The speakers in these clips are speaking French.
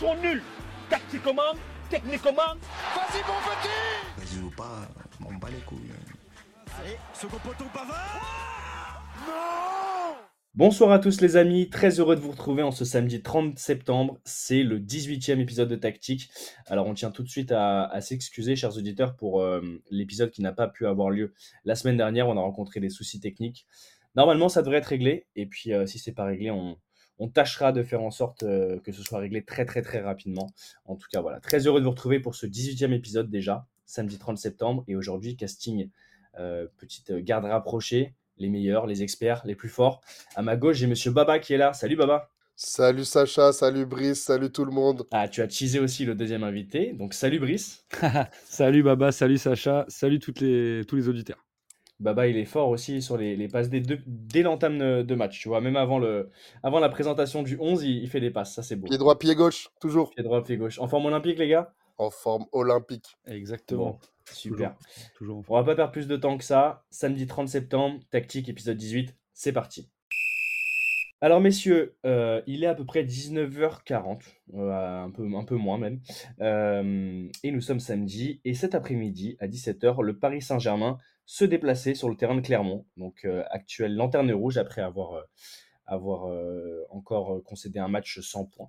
sont nuls. Tactiquement, techniquement. Vas-y, mon petit Vas-y ou pas, on bat les couilles. Allez, second poteau Pavard Non Bonsoir à tous les amis, très heureux de vous retrouver en ce samedi 30 septembre. C'est le 18e épisode de Tactique. Alors on tient tout de suite à, à s'excuser, chers auditeurs, pour euh, l'épisode qui n'a pas pu avoir lieu la semaine dernière. On a rencontré des soucis techniques. Normalement, ça devrait être réglé. Et puis, euh, si c'est pas réglé, on, on tâchera de faire en sorte euh, que ce soit réglé très très très rapidement. En tout cas, voilà, très heureux de vous retrouver pour ce 18e épisode déjà, samedi 30 septembre. Et aujourd'hui, casting euh, petite garde rapprochée, les meilleurs, les experts, les plus forts. À ma gauche, j'ai Monsieur Baba qui est là. Salut Baba. Salut Sacha, salut Brice, salut tout le monde. Ah, tu as teasé aussi le deuxième invité. Donc salut Brice. salut Baba, salut Sacha, salut toutes les, tous les auditeurs. Baba, il est fort aussi sur les, les passes dès, dès l'entame de, de match. Tu vois, même avant, le, avant la présentation du 11, il, il fait des passes. Ça, c'est beau. Pied droit, pied gauche, toujours. Pied droit, pied gauche. En forme olympique, les gars? En forme olympique. Exactement. Bon, super. Toujours, toujours. On va pas perdre plus de temps que ça. Samedi 30 septembre, tactique épisode 18, c'est parti. Alors messieurs, euh, il est à peu près 19h40, euh, un, peu, un peu moins même, euh, et nous sommes samedi, et cet après-midi, à 17h, le Paris Saint-Germain se déplaçait sur le terrain de Clermont, donc euh, actuelle lanterne rouge après avoir, euh, euh, encore concédé un match sans points.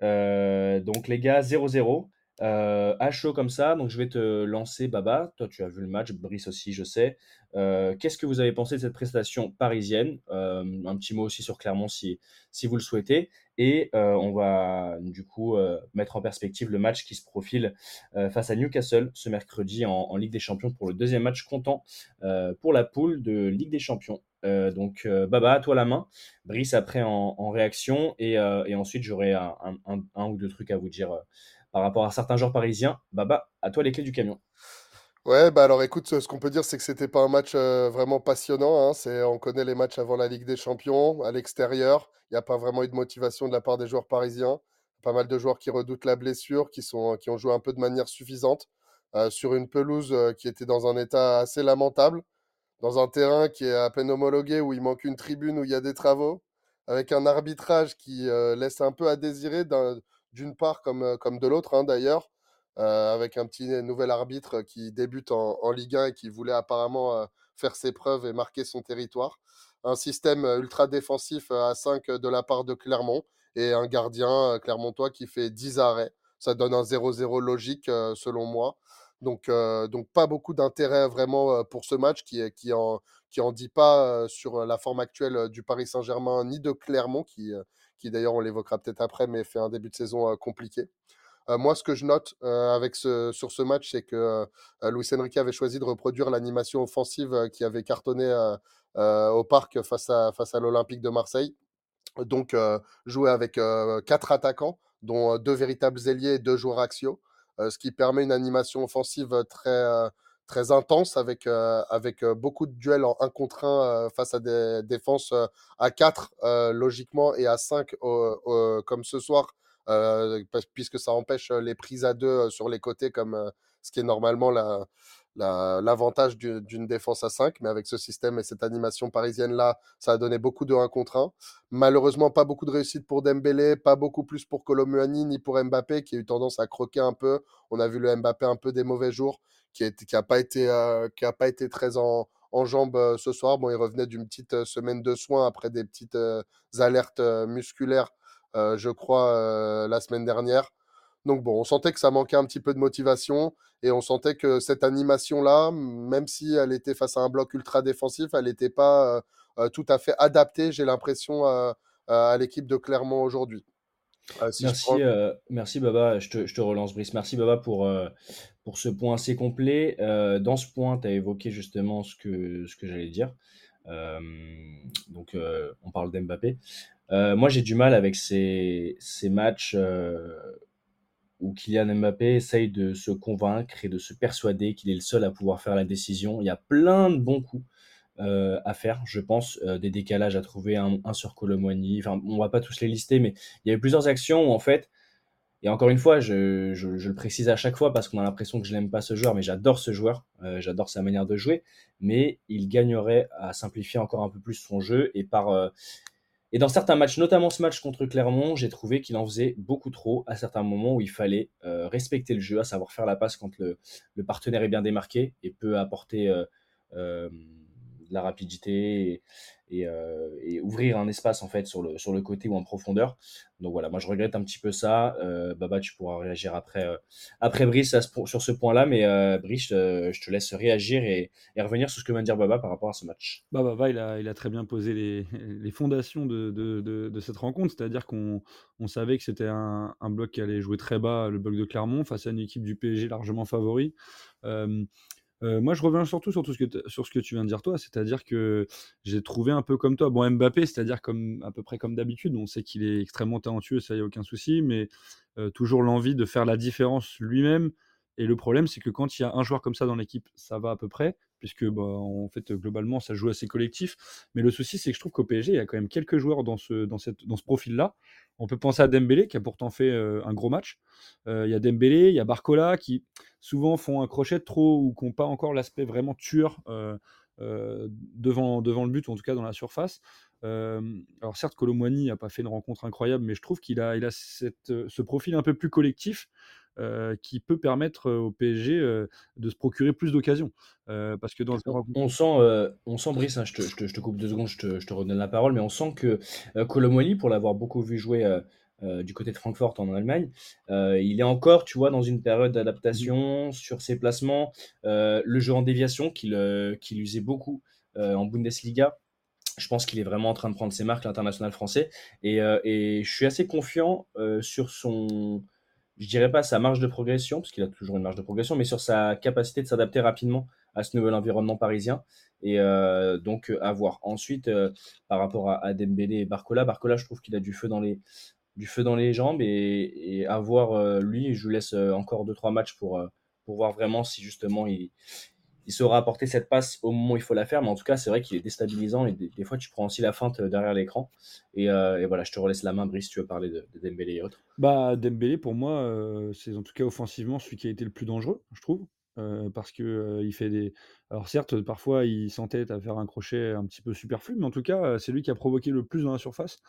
Donc les gars, 0-0. Euh, à chaud comme ça, donc je vais te lancer Baba. Toi, tu as vu le match, Brice aussi, je sais. Euh, Qu'est-ce que vous avez pensé de cette prestation parisienne? Euh, Un petit mot aussi sur Clermont si, vous le souhaitez. Et on va du coup mettre en perspective le match qui se profile face à Newcastle ce mercredi en, Ligue des Champions pour le deuxième match comptant pour la poule de Ligue des Champions. Donc Baba, à toi la main. Brice après en, en réaction et, ensuite j'aurai un, ou deux trucs à vous dire par rapport à certains joueurs parisiens. Baba, à toi les clés du camion. Ouais, bah alors écoute, ce qu'on peut dire, c'est que c'était pas un match euh, vraiment passionnant. hein. C'est, on connaît les matchs avant la Ligue des Champions, à l'extérieur. Il n'y a pas vraiment eu de motivation de la part des joueurs parisiens. Pas mal de joueurs qui redoutent la blessure, qui sont, qui ont joué un peu de manière suffisante euh, sur une pelouse euh, qui était dans un état assez lamentable, dans un terrain qui est à peine homologué, où il manque une tribune, où il y a des travaux, avec un arbitrage qui euh, laisse un peu à désirer d'une part comme, comme de l'autre hein, d'ailleurs avec un petit nouvel arbitre qui débute en, Ligue 1 et qui voulait apparemment faire ses preuves et marquer son territoire. Un système ultra défensif à 5 de la part de Clermont et un gardien clermontois qui fait 10 arrêts. Ça donne un 0-0 logique selon moi. Donc, donc pas beaucoup d'intérêt vraiment pour ce match qui, qui, en, qui en dit pas sur la forme actuelle du Paris Saint-Germain ni de Clermont qui, qui d'ailleurs on l'évoquera peut-être après mais fait un début de saison euh, compliqué. Euh, moi, ce que je note euh, sur ce match, c'est que Luis Enrique avait choisi de reproduire l'animation offensive qui avait cartonné au parc face à, face à l'Olympique de Marseille. Donc, jouer avec quatre attaquants, dont deux véritables ailiers et deux joueurs axiaux, ce qui permet une animation offensive très, très intense avec, euh, avec euh, beaucoup de duels en 1 contre 1 euh, face à des défenses euh, à 4 euh, logiquement et à 5 comme ce soir euh, puisque ça empêche les prises à deux euh, sur les côtés, comme ce qui est normalement la- l'avantage du- d'une défense à 5. Mais avec ce système et cette animation parisienne-là, ça a donné beaucoup de 1 contre 1. Malheureusement, pas beaucoup de réussite pour Dembélé, pas beaucoup plus pour Colomouani ni pour Mbappé, qui a eu tendance à croquer un peu. On a vu le Mbappé un peu des mauvais jours, qui n'a pas, été, euh, pas été très en, en jambes euh, ce soir. Bon, il revenait d'une petite euh, semaine de soins après des petites alertes musculaires je crois, la semaine dernière. Donc bon, on sentait que ça manquait un petit peu de motivation et on sentait que cette animation-là, même si elle était face à un bloc ultra défensif, elle n'était pas euh, euh, tout à fait adaptée, j'ai l'impression, à l'équipe de Clermont aujourd'hui. Euh, si Merci, prends- euh, merci Baba, je te, je te relance Brice. Merci Baba pour, euh, pour ce point assez complet. Dans ce point, tu as évoqué justement ce que, ce que j'allais dire. Donc, on parle d'Mbappé. Moi, j'ai du mal avec ces, ces matchs où Kylian Mbappé essaye de se convaincre et de se persuader qu'il est le seul à pouvoir faire la décision. Il y a plein de bons coups euh, à faire, je pense, euh, des décalages à trouver, un, sur Colomwani. Enfin, on va pas tous les lister, mais il y a eu plusieurs actions où en fait, et encore une fois, je, le précise à chaque fois parce qu'on a l'impression que je n'aime pas ce joueur, mais j'adore ce joueur, euh, j'adore sa manière de jouer, mais il gagnerait à simplifier encore un peu plus son jeu et par, et dans certains matchs, notamment ce match contre Clermont, j'ai trouvé qu'il en faisait beaucoup trop à certains moments où il fallait euh, respecter le jeu, à savoir faire la passe quand le, partenaire est bien démarqué et peut apporter euh, euh, de la rapidité et, euh, et, ouvrir un espace en fait sur le, côté ou en profondeur. Donc voilà, moi je regrette un petit peu ça. Euh, Baba, tu pourras réagir après, euh, Brice sur ce point-là, mais Brice, je te laisse réagir et, revenir sur ce que vient de dire Baba par rapport à ce match. Bah, Baba, il a, très bien posé les, fondations de, cette rencontre, c'est-à-dire qu'on on savait que c'était un, bloc qui allait jouer très bas, le bloc de Clermont, face à une équipe du PSG largement favori. Euh, moi, je reviens surtout sur, tout ce que tu viens de dire toi, c'est-à-dire que j'ai trouvé un peu comme toi, bon Mbappé, c'est-à-dire à peu près comme d'habitude, on sait qu'il est extrêmement talentueux, ça y a aucun souci, mais euh, toujours l'envie de faire la différence lui-même. Et le problème, c'est que quand il y a un joueur comme ça dans l'équipe, ça va à peu près, puisque bah, en fait globalement ça joue assez collectif. Mais le souci, c'est que je trouve qu'au PSG, il y a quand même quelques joueurs dans ce, dans cette, dans ce profil-là. On peut penser à Dembélé qui a pourtant fait euh, un gros match. Euh, il y a Dembélé, il y a Barcola qui souvent font un crochet trop ou qui n'ont pas encore l'aspect vraiment tueur euh, devant, devant le but ou en tout cas dans la surface. Alors certes, Colomwani n'a pas fait une rencontre incroyable, mais je trouve qu'il a, il a ce profil un peu plus collectif euh, qui peut permettre au PSG euh, de se procurer plus d'occasions. Euh, parce que dans on sent, on sent Brice, hein, je, te, je, te, je, te, coupe deux secondes, je te, je te redonne la parole, mais on sent que Colomwani, pour l'avoir beaucoup vu jouer euh, du côté de Francfort en Allemagne. Euh, il est encore, tu vois, dans une période d'adaptation sur ses placements, euh, le jeu en déviation qui qu'il usait beaucoup en Bundesliga. Je pense qu'il est vraiment en train de prendre ses marques, l'international français. Et, et, je suis assez confiant sur son, je dirais pas sa marge de progression, parce qu'il a toujours une marge de progression, mais sur sa capacité de s'adapter rapidement à ce nouvel environnement parisien. Et euh, donc, à voir. Ensuite, euh, par rapport à, à, Dembélé et Barcola, Barcola, je trouve qu'il a du feu dans les, du feu dans les jambes et, et à voir euh, lui, je lui laisse euh, encore 2-3 matchs pour, euh, pour voir vraiment si justement il, il saura apporter cette passe au moment où il faut la faire. Mais en tout cas, c'est vrai qu'il est déstabilisant et des, fois tu prends aussi la feinte derrière l'écran. Et, euh, et, voilà, je te relaisse la main, Brice, tu veux parler de, de Dembélé et autres. Bah, Dembélé, pour moi, euh, c'est en tout cas offensivement celui qui a été le plus dangereux, je trouve. Euh, parce que euh, il fait des. Alors certes, parfois il s'entête à faire un crochet un petit peu superflu, mais en tout cas, c'est lui qui a provoqué le plus dans la surface.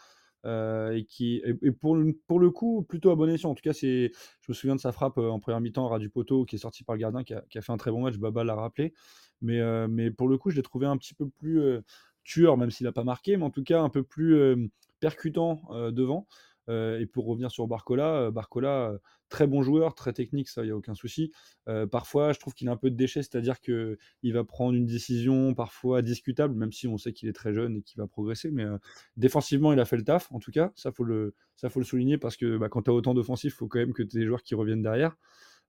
Euh, et qui et, pour, pour le coup plutôt à bon escient. En tout cas, c'est, je me souviens de sa frappe euh, en première mi-temps ras du poteau qui est sorti par le gardien, qui a, fait un très bon match. Baba l'a rappelé, mais euh, mais pour le coup, je l'ai trouvé un petit peu plus tueur, même s'il n'a pas marqué, mais en tout cas un peu plus percutant devant. Et pour revenir sur Barcola, Barcola très bon joueur, très technique, ça, il n'y a aucun souci. Euh, parfois, je trouve qu'il a un peu de déchet, c'est-à-dire qu'il va prendre une décision parfois discutable, même si on sait qu'il est très jeune et qu'il va progresser. Mais euh, défensivement, il a fait le taf, en tout cas. Ça, faut le, ça, faut le souligner parce que bah, quand tu as autant d'offensifs, il faut quand même que tu aies des joueurs qui reviennent derrière.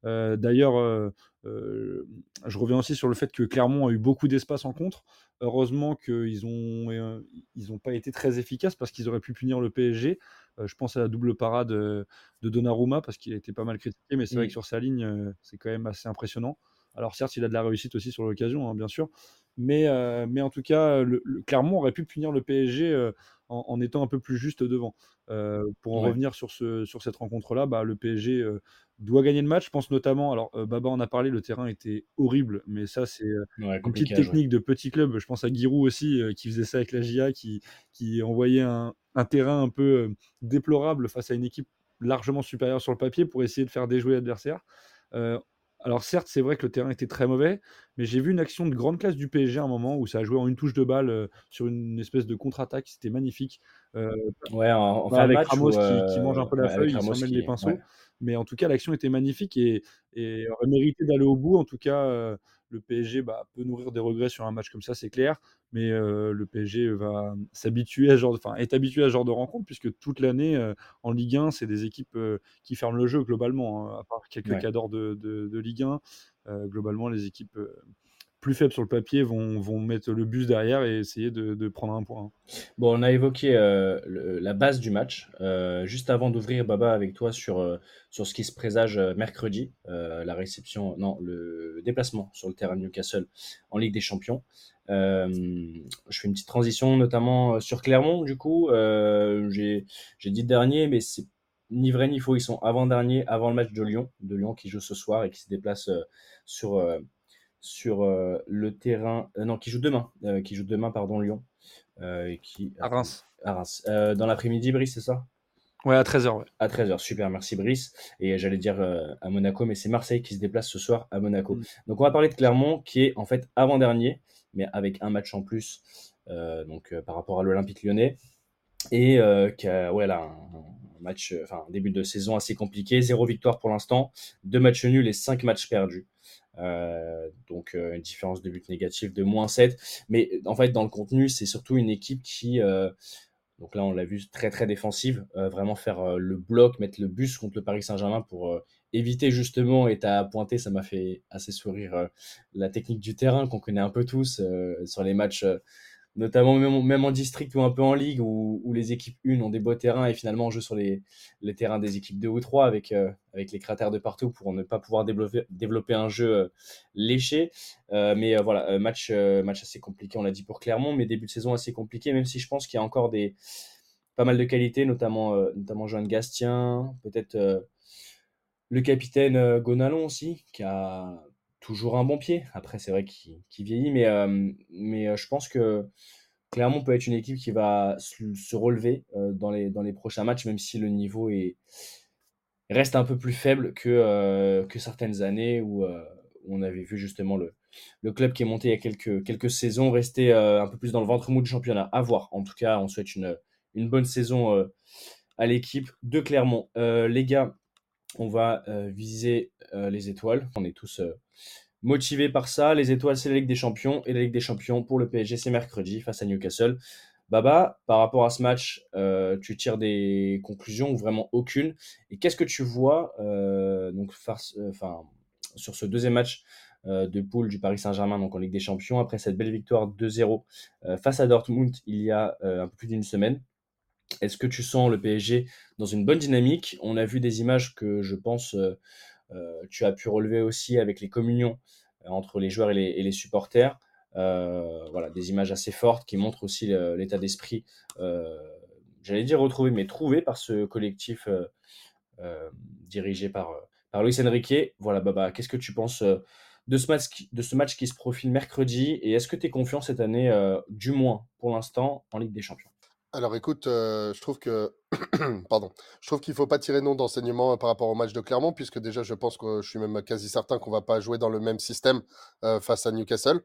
Euh, D'ailleurs, euh, euh, je reviens aussi sur le fait que Clermont a eu beaucoup d'espace en contre. Heureusement qu'ils n'ont euh, ils pas été très efficaces parce qu'ils auraient pu punir le PSG. Euh, je pense à la double parade de Donnarumma parce qu'il a été pas mal critiqué, mais c'est mmh. vrai que sur sa ligne, euh, c'est quand même assez impressionnant. Alors certes, il a de la réussite aussi sur l'occasion, hein, bien sûr, mais, euh, mais en tout cas, le, le, Clermont aurait pu punir le PSG euh, en, en, étant un peu plus juste devant. Euh, pour en ouais. revenir sur, ce, sur cette rencontre-là, bah, le PSG doit gagner le match. Je pense notamment, alors Baba en a parlé, le terrain était horrible, mais ça c'est ouais, une petite technique de petit club. Je pense à Giroud aussi, qui faisait ça avec la GIA, qui, qui envoyait un, un terrain un peu déplorable face à une équipe largement supérieure sur le papier pour essayer de faire déjouer l'adversaire. Euh, alors certes, c'est vrai que le terrain était très mauvais, mais j'ai vu une action de grande classe du PSG à un moment où ça a joué en une touche de balle euh, sur une espèce de contre-attaque, c'était magnifique. Euh, ouais, en, en avec Ramos où, euh, qui, qui, mange un peu la feuille, il s'emmène les pinceaux. Ouais. Mais en tout cas, l'action était magnifique et, et aurait mérité d'aller au bout. En tout cas, euh, le PSG bah, peut nourrir des regrets sur un match comme ça, c'est clair. Mais euh, le PSG va s'habituer à genre, enfin, est habitué à ce genre de rencontre puisque toute l'année euh, en Ligue 1, c'est des équipes qui ferment le jeu globalement, hein, à part quelques ouais. cadors de, de, de, Ligue 1. Euh, globalement, les équipes plus faibles sur le papier vont, vont mettre le bus derrière et essayer de, de prendre un point. Bon, on a évoqué euh, la base du match. Euh, juste avant d'ouvrir, Baba, avec toi sur, euh, sur ce qui se présage mercredi, la réception, non, le déplacement sur le terrain de Newcastle en Ligue des Champions. Je fais une petite transition, notamment sur Clermont, du coup. J'ai dit dernier, mais c'est ni vrai ni faux. Ils sont avant-dernier, avant le match de Lyon, de Lyon qui joue ce soir et qui se déplace sur sur euh, le terrain, euh, non, qui joue demain, euh, qui joue demain, pardon, Lyon. qui... À Reims. À Reims. Dans l'après-midi, Brice, c'est ça? Ouais, à 13h, ouais. À 13h, super, merci Brice. Et j'allais dire euh, à Monaco, mais c'est Marseille qui se déplace ce soir à Monaco. Mm. Donc on va parler de Clermont, qui est en fait avant-dernier, mais avec un match en plus euh, donc, euh, par rapport à l'Olympique lyonnais. Et qui a ouais, là, un, un match, enfin, un début de saison assez compliqué. Zéro victoire pour l'instant, deux matchs nuls et cinq matchs perdus. Euh, donc euh, une différence de but négatif de moins 7. Mais en fait, dans le contenu, c'est surtout une équipe qui, euh, donc là on l'a vu, très très défensive, vraiment faire le bloc, mettre le bus contre le Paris Saint-Germain pour éviter justement, et t'as pointé, ça m'a fait assez sourire, la technique du terrain qu'on connaît un peu tous sur les matchs. Notamment même, en district ou un peu en ligue où, où les équipes 1 ont des beaux terrains et finalement on joue sur les, les terrains des équipes 2 ou 3 avec, euh, avec les cratères de partout pour ne pas pouvoir développer, développer un jeu euh, léché. Euh, mais voilà, match, match assez compliqué, on l'a dit pour Clermont, mais début de saison assez compliqué, même si je pense qu'il y a encore des, pas mal de qualités, notamment, notamment Joanne Gastien, peut-être le capitaine Gonalon aussi, qui a toujours un bon pied. Après, c'est vrai qu'il vieillit, mais, euh, euh, je pense que Clermont peut être une équipe qui va se, relever euh, dans, les, prochains matchs, même si le niveau est, reste un peu plus faible que, certaines années où, on avait vu justement le, club qui est monté il y a quelques, saisons rester un peu plus dans le ventre mou du championnat. À voir. En tout cas, on souhaite une, une bonne saison à l'équipe de Clermont. Les gars, on va euh, viser euh, les étoiles. On est tous euh, motivés par ça. Les étoiles, c'est la Ligue des Champions. Et la Ligue des Champions pour le PSG, c'est mercredi face à Newcastle. Baba, par rapport à ce match, tu tires des conclusions ou vraiment aucune? Et qu'est-ce que tu vois sur ce deuxième match de poule du Paris Saint-Germain donc en Ligue des Champions après cette belle victoire 2-0 euh, face à Dortmund il y a un peu plus d'une semaine? Est-ce que tu sens le PSG dans une bonne dynamique? On a vu des images que je pense euh, euh, tu as pu relever aussi avec les communions euh, entre les joueurs et les, supporters. Voilà, des images assez fortes qui montrent aussi l'état d'esprit, j'allais dire retrouvé, mais trouvé par ce collectif dirigé par, Luis Enrique. Voilà, Baba, qu'est-ce que tu penses de ce match qui, de ce match qui se profile mercredi? Et est-ce que tu es confiant cette année, du moins pour l'instant, en Ligue des Champions? Alors écoute, euh, je trouve que pardon, je trouve qu'il faut pas tirer non d'enseignement euh, par rapport au match de Clermont, puisque déjà je pense que je suis même quasi certain qu'on va pas jouer dans le même système euh, face à Newcastle.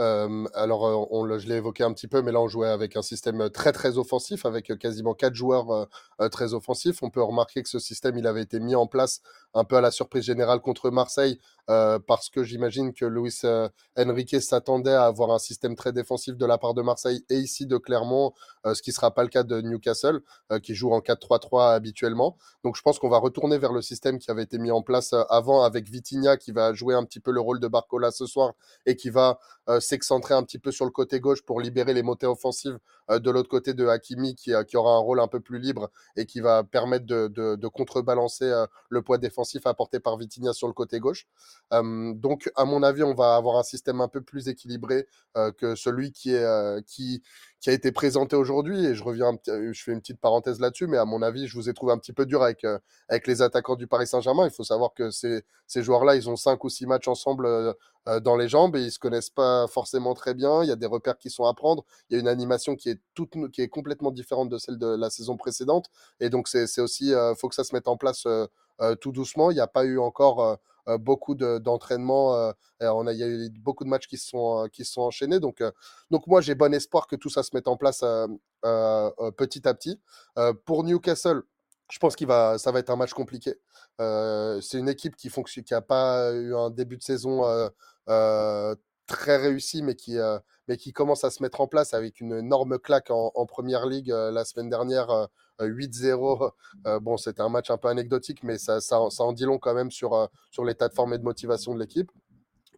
Euh, alors euh, je l'ai évoqué un petit peu, mais là on jouait avec un système très très offensif, avec euh, quasiment quatre joueurs euh, euh, très offensifs. On peut remarquer que ce système il avait été mis en place un peu à la surprise générale contre Marseille, euh, parce que j'imagine que Luis euh, Enrique s'attendait à avoir un système très défensif de la part de Marseille et ici de Clermont, euh, ce qui sera pas le cas de Newcastle euh, qui joue en 4-3-3 habituellement. Donc je pense qu'on va retourner vers le système qui avait été mis en place euh, avant avec Vitinha qui va jouer un petit peu le rôle de Barcola ce soir et qui va euh, s'excentrer un petit peu sur le côté gauche pour libérer les montées offensives de l'autre côté de Hakimi qui, euh, qui aura un rôle un peu plus libre et qui va permettre de, de- contrebalancer euh, le poids défensif apporté par Vitinha sur le côté gauche. Euh, donc à mon avis, on va avoir un système un peu plus équilibré euh, que celui qui, est, euh, qui, qui a été présenté aujourd'hui. Et je reviens, euh, je fais une petite parenthèse là-dessus, mais à mon avis, je vous ai trouvé un petit peu dur avec, euh, avec les attaquants du Paris Saint-Germain. Il faut savoir que ces, ces joueurs-là, ils ont cinq ou six matchs ensemble euh, euh, dans les jambes et ils se connaissent pas forcément très bien. Il y a des repères qui sont à prendre. Il y a une animation qui est toute, qui est complètement différente de celle de la saison précédente. Et donc, c'est aussi, euh, faut que ça se mette en place euh, euh, tout doucement. Il n'y a pas eu encore euh, euh, beaucoup de- d'entraînements. euh, et on a, il y a eu beaucoup de matchs qui se sont, euh, qui sont enchaînés. Donc, euh, donc moi, j'ai bon espoir que tout ça se mette en place euh, euh, euh, petit à petit. Euh, pour Newcastle, je pense qu'il va, ça va être un match compliqué. Euh, c'est une équipe qui fonctionne, qui n'a pas eu un début de saison euh, euh, très réussi, mais qui, euh, mais qui commence à se mettre en place avec une énorme claque en, en première ligue euh, la semaine dernière, euh, euh, 8-0. Euh, bon, c'était un match un peu anecdotique, mais ça, ça, en- ça en dit long quand même sur, euh, sur l'état de forme et de motivation de l'équipe.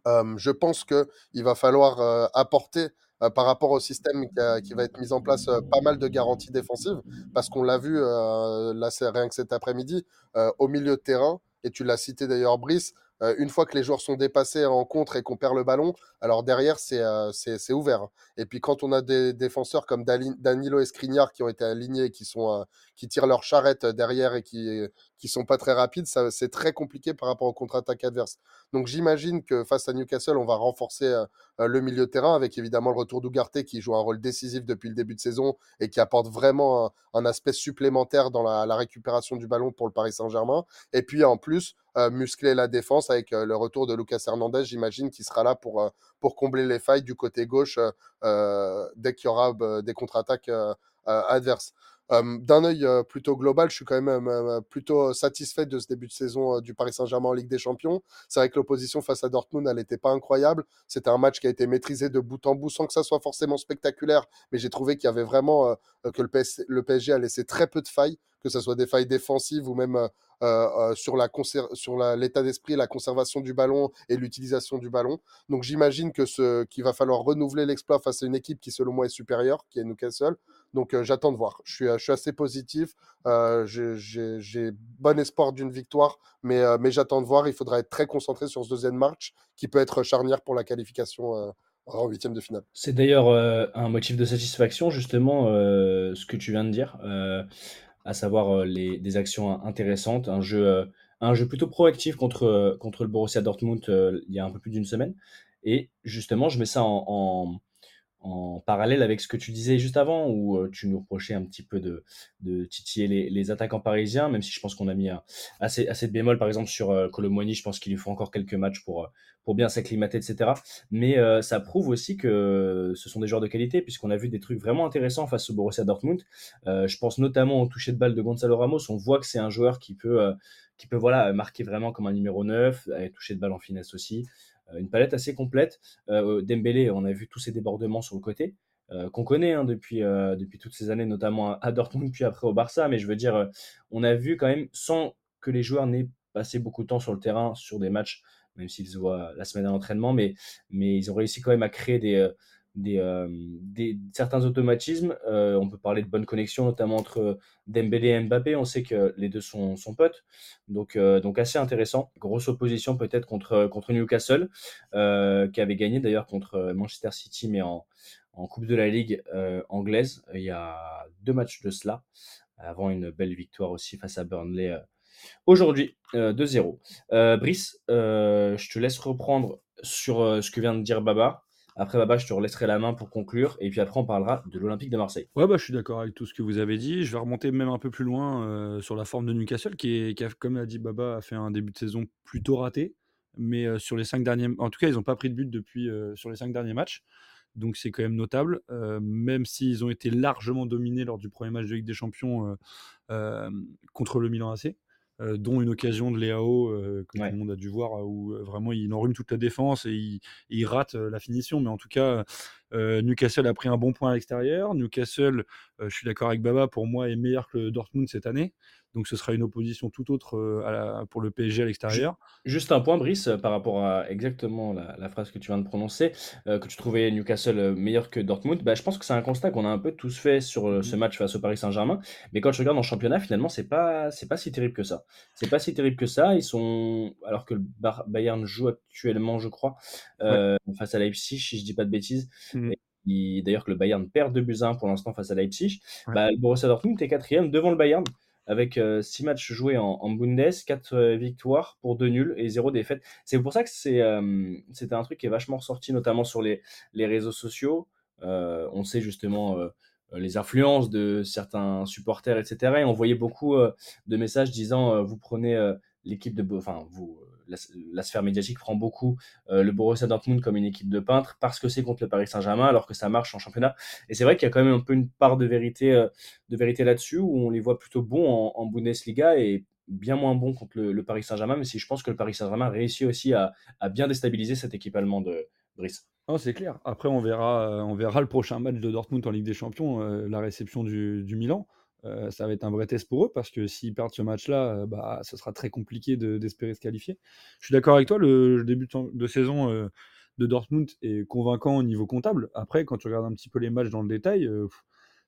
Euh, je pense qu'il va falloir euh, apporter euh, par rapport au système qui, a- qui va être mis en place euh, pas mal de garanties défensives parce qu'on l'a vu euh, là c'est rien que cet après-midi euh, au milieu de terrain et tu l'as cité d'ailleurs Brice euh, une fois que les joueurs sont dépassés en contre et qu'on perd le ballon alors derrière c'est euh, ouvert. Et puis quand on a des défenseurs comme Danilo et qui ont été alignés et qui sont euh, qui tirent leur charrette derrière et qui qui sont pas très rapides, c'est très compliqué par rapport au contre-attaque adverse. Donc j'imagine que face à Newcastle, on va renforcer le milieu de terrain avec évidemment le retour d'Ougarté qui joue un rôle décisif depuis le début de saison et qui apporte vraiment un, aspect supplémentaire dans la, récupération du ballon pour le Paris Saint-Germain. Et puis en plus, muscler la défense avec le retour de Lucas Hernandez, j'imagine, qui sera là pour, pour combler les failles du côté gauche dès qu'il y aura des contre-attaques adverses. D'un œil plutôt global, je suis quand même plutôt satisfait de ce début de saison du Paris Saint-Germain en Ligue des Champions. C'est vrai que l'opposition face à Dortmund, elle n'était pas incroyable. C'était un match qui a été maîtrisé de bout en bout sans que ça soit forcément spectaculaire, mais j'ai trouvé qu'il y avait vraiment que le, le, PSG a laissé très peu de failles, que ce soit des failles défensives ou même sur la sur l'état d'esprit, la conservation du ballon et l'utilisation du ballon. Donc j'imagine que qu'il va falloir renouveler l'exploit face à une équipe qui selon moi est supérieure, qui est Newcastle. Donc j'attends de voir. Je suis, assez positif. J'ai bon espoir d'une victoire, mais, mais j'attends de voir. Il faudra être très concentré sur ce deuxième match qui peut être charnière pour la qualification en huitième de finale. C'est d'ailleurs un motif de satisfaction, justement, ce que tu viens de dire, à savoir les, des actions intéressantes, un jeu, un jeu plutôt proactif contre, contre le Borussia Dortmund il y a un peu plus d'une semaine. Et justement, je mets ça en en parallèle avec ce que tu disais juste avant, où tu nous reprochais un petit peu de, de titiller les, les, attaquants parisiens, même si je pense qu'on a mis assez, de bémol, par exemple, sur euh, je pense qu'il lui faut encore quelques matchs pour, pour bien s'acclimater, etc. Mais ça prouve aussi que ce sont des joueurs de qualité, puisqu'on a vu des trucs vraiment intéressants face au Borussia Dortmund. je pense notamment au toucher de balle de Gonzalo Ramos, on voit que c'est un joueur qui peut, qui peut voilà, marquer vraiment comme un numéro 9, toucher de balle en finesse aussi. Euh, une palette assez complète. Euh, Dembélé, on a vu tous ces débordements sur le côté. Euh, qu'on connaît hein, depuis, depuis toutes ces années, notamment à Dortmund, puis après au Barça. Mais je veux dire, on a vu quand même, sans que les joueurs n'aient passé beaucoup de temps sur le terrain, sur des matchs, même s'ils se voient la semaine d'entraînement, mais, mais ils ont réussi quand même à créer des, des, euh, des, certains automatismes. Euh, on peut parler de bonnes connexions, notamment entre Dembélé et Mbappé. On sait que les deux sont, sont potes, donc, euh, donc assez intéressant. Grosse opposition peut-être contre, contre Newcastle, qui avait gagné d'ailleurs contre Manchester City, mais en, en Coupe de la Ligue anglaise. Il y a deux matchs de cela, avant une belle victoire aussi face à Burnley. Aujourd'hui, 2-0. Brice, je te laisse reprendre sur ce que vient de dire Baba. Après, Baba, je te laisserai la main pour conclure. Et puis après, on parlera de l'Olympique de Marseille. Ouais, bah, je suis d'accord avec tout ce que vous avez dit. Je vais remonter même un peu plus loin euh, sur la forme de Newcastle, qui, est, qui a, comme l'a dit Baba, a fait un début de saison plutôt raté. Mais euh, sur les cinq derniers, en tout cas, ils n'ont pas pris de but depuis euh, sur les cinq derniers matchs. Donc c'est quand même notable, même s'ils ont été largement dominés lors du premier match de Ligue des Champions contre le Milan AC. Euh, dont une occasion de Léao euh, que tout le monde a dû voir, où euh, vraiment il enrhume toute la défense et il, rate la finition. Mais en tout cas, Newcastle a pris un bon point à l'extérieur. Newcastle, je suis d'accord avec Baba, pour moi est meilleur que Dortmund cette année. Donc ce sera une opposition tout autre euh, pour le PSG à l'extérieur. Juste un point, Brice, par rapport à exactement la, phrase que tu viens de prononcer, que tu trouvais Newcastle meilleur que Dortmund. Bah, je pense que c'est un constat qu'on a un peu tous fait sur ce mmh. match face au Paris Saint-Germain. Mais quand je regarde en championnat, finalement, c'est pas c'est pas si terrible que ça. C'est pas si terrible que ça. Ils sont alors que le Bayern joue actuellement, je crois, face à Leipzig, si je dis pas de bêtises. D'ailleurs, que le Bayern perd 2 buts 1 pour l'instant face à Leipzig. Bah, le Borussia Dortmund est quatrième devant le Bayern avec 6 euh, matchs joués en, Bundes, 4 euh, victoires pour 2 nuls et 0 défaites. C'est pour ça que c'est, euh, c'était un truc qui est vachement ressorti, notamment sur les, les réseaux sociaux. on sait justement les influences de certains supporters, etc. Et on voyait beaucoup de messages disant vous prenez l'équipe de, enfin vous la, sphère médiatique prend beaucoup euh, le Borussia Dortmund comme une équipe de peintres parce que c'est contre le Paris Saint-Germain alors que ça marche en championnat. Et c'est vrai qu'il y a quand même un peu une part de vérité, euh, là-dessus où on les voit plutôt bons en, Bundesliga et bien moins bons contre le, Paris Saint-Germain, mais si je pense que le Paris Saint-Germain réussit aussi à, bien déstabiliser cette équipe allemande, euh, Brice. C'est clair. Après, on verra, on verra le prochain match de Dortmund en Ligue des Champions, la réception du Milan. Euh, ça va être un vrai test pour eux parce que s'ils perdent ce match-là, euh, bah, ce sera très compliqué d'espérer se qualifier. Je suis d'accord avec toi, le, début de, saison euh, de Dortmund est convaincant au niveau comptable. Après, quand tu regardes un petit peu les matchs dans le détail,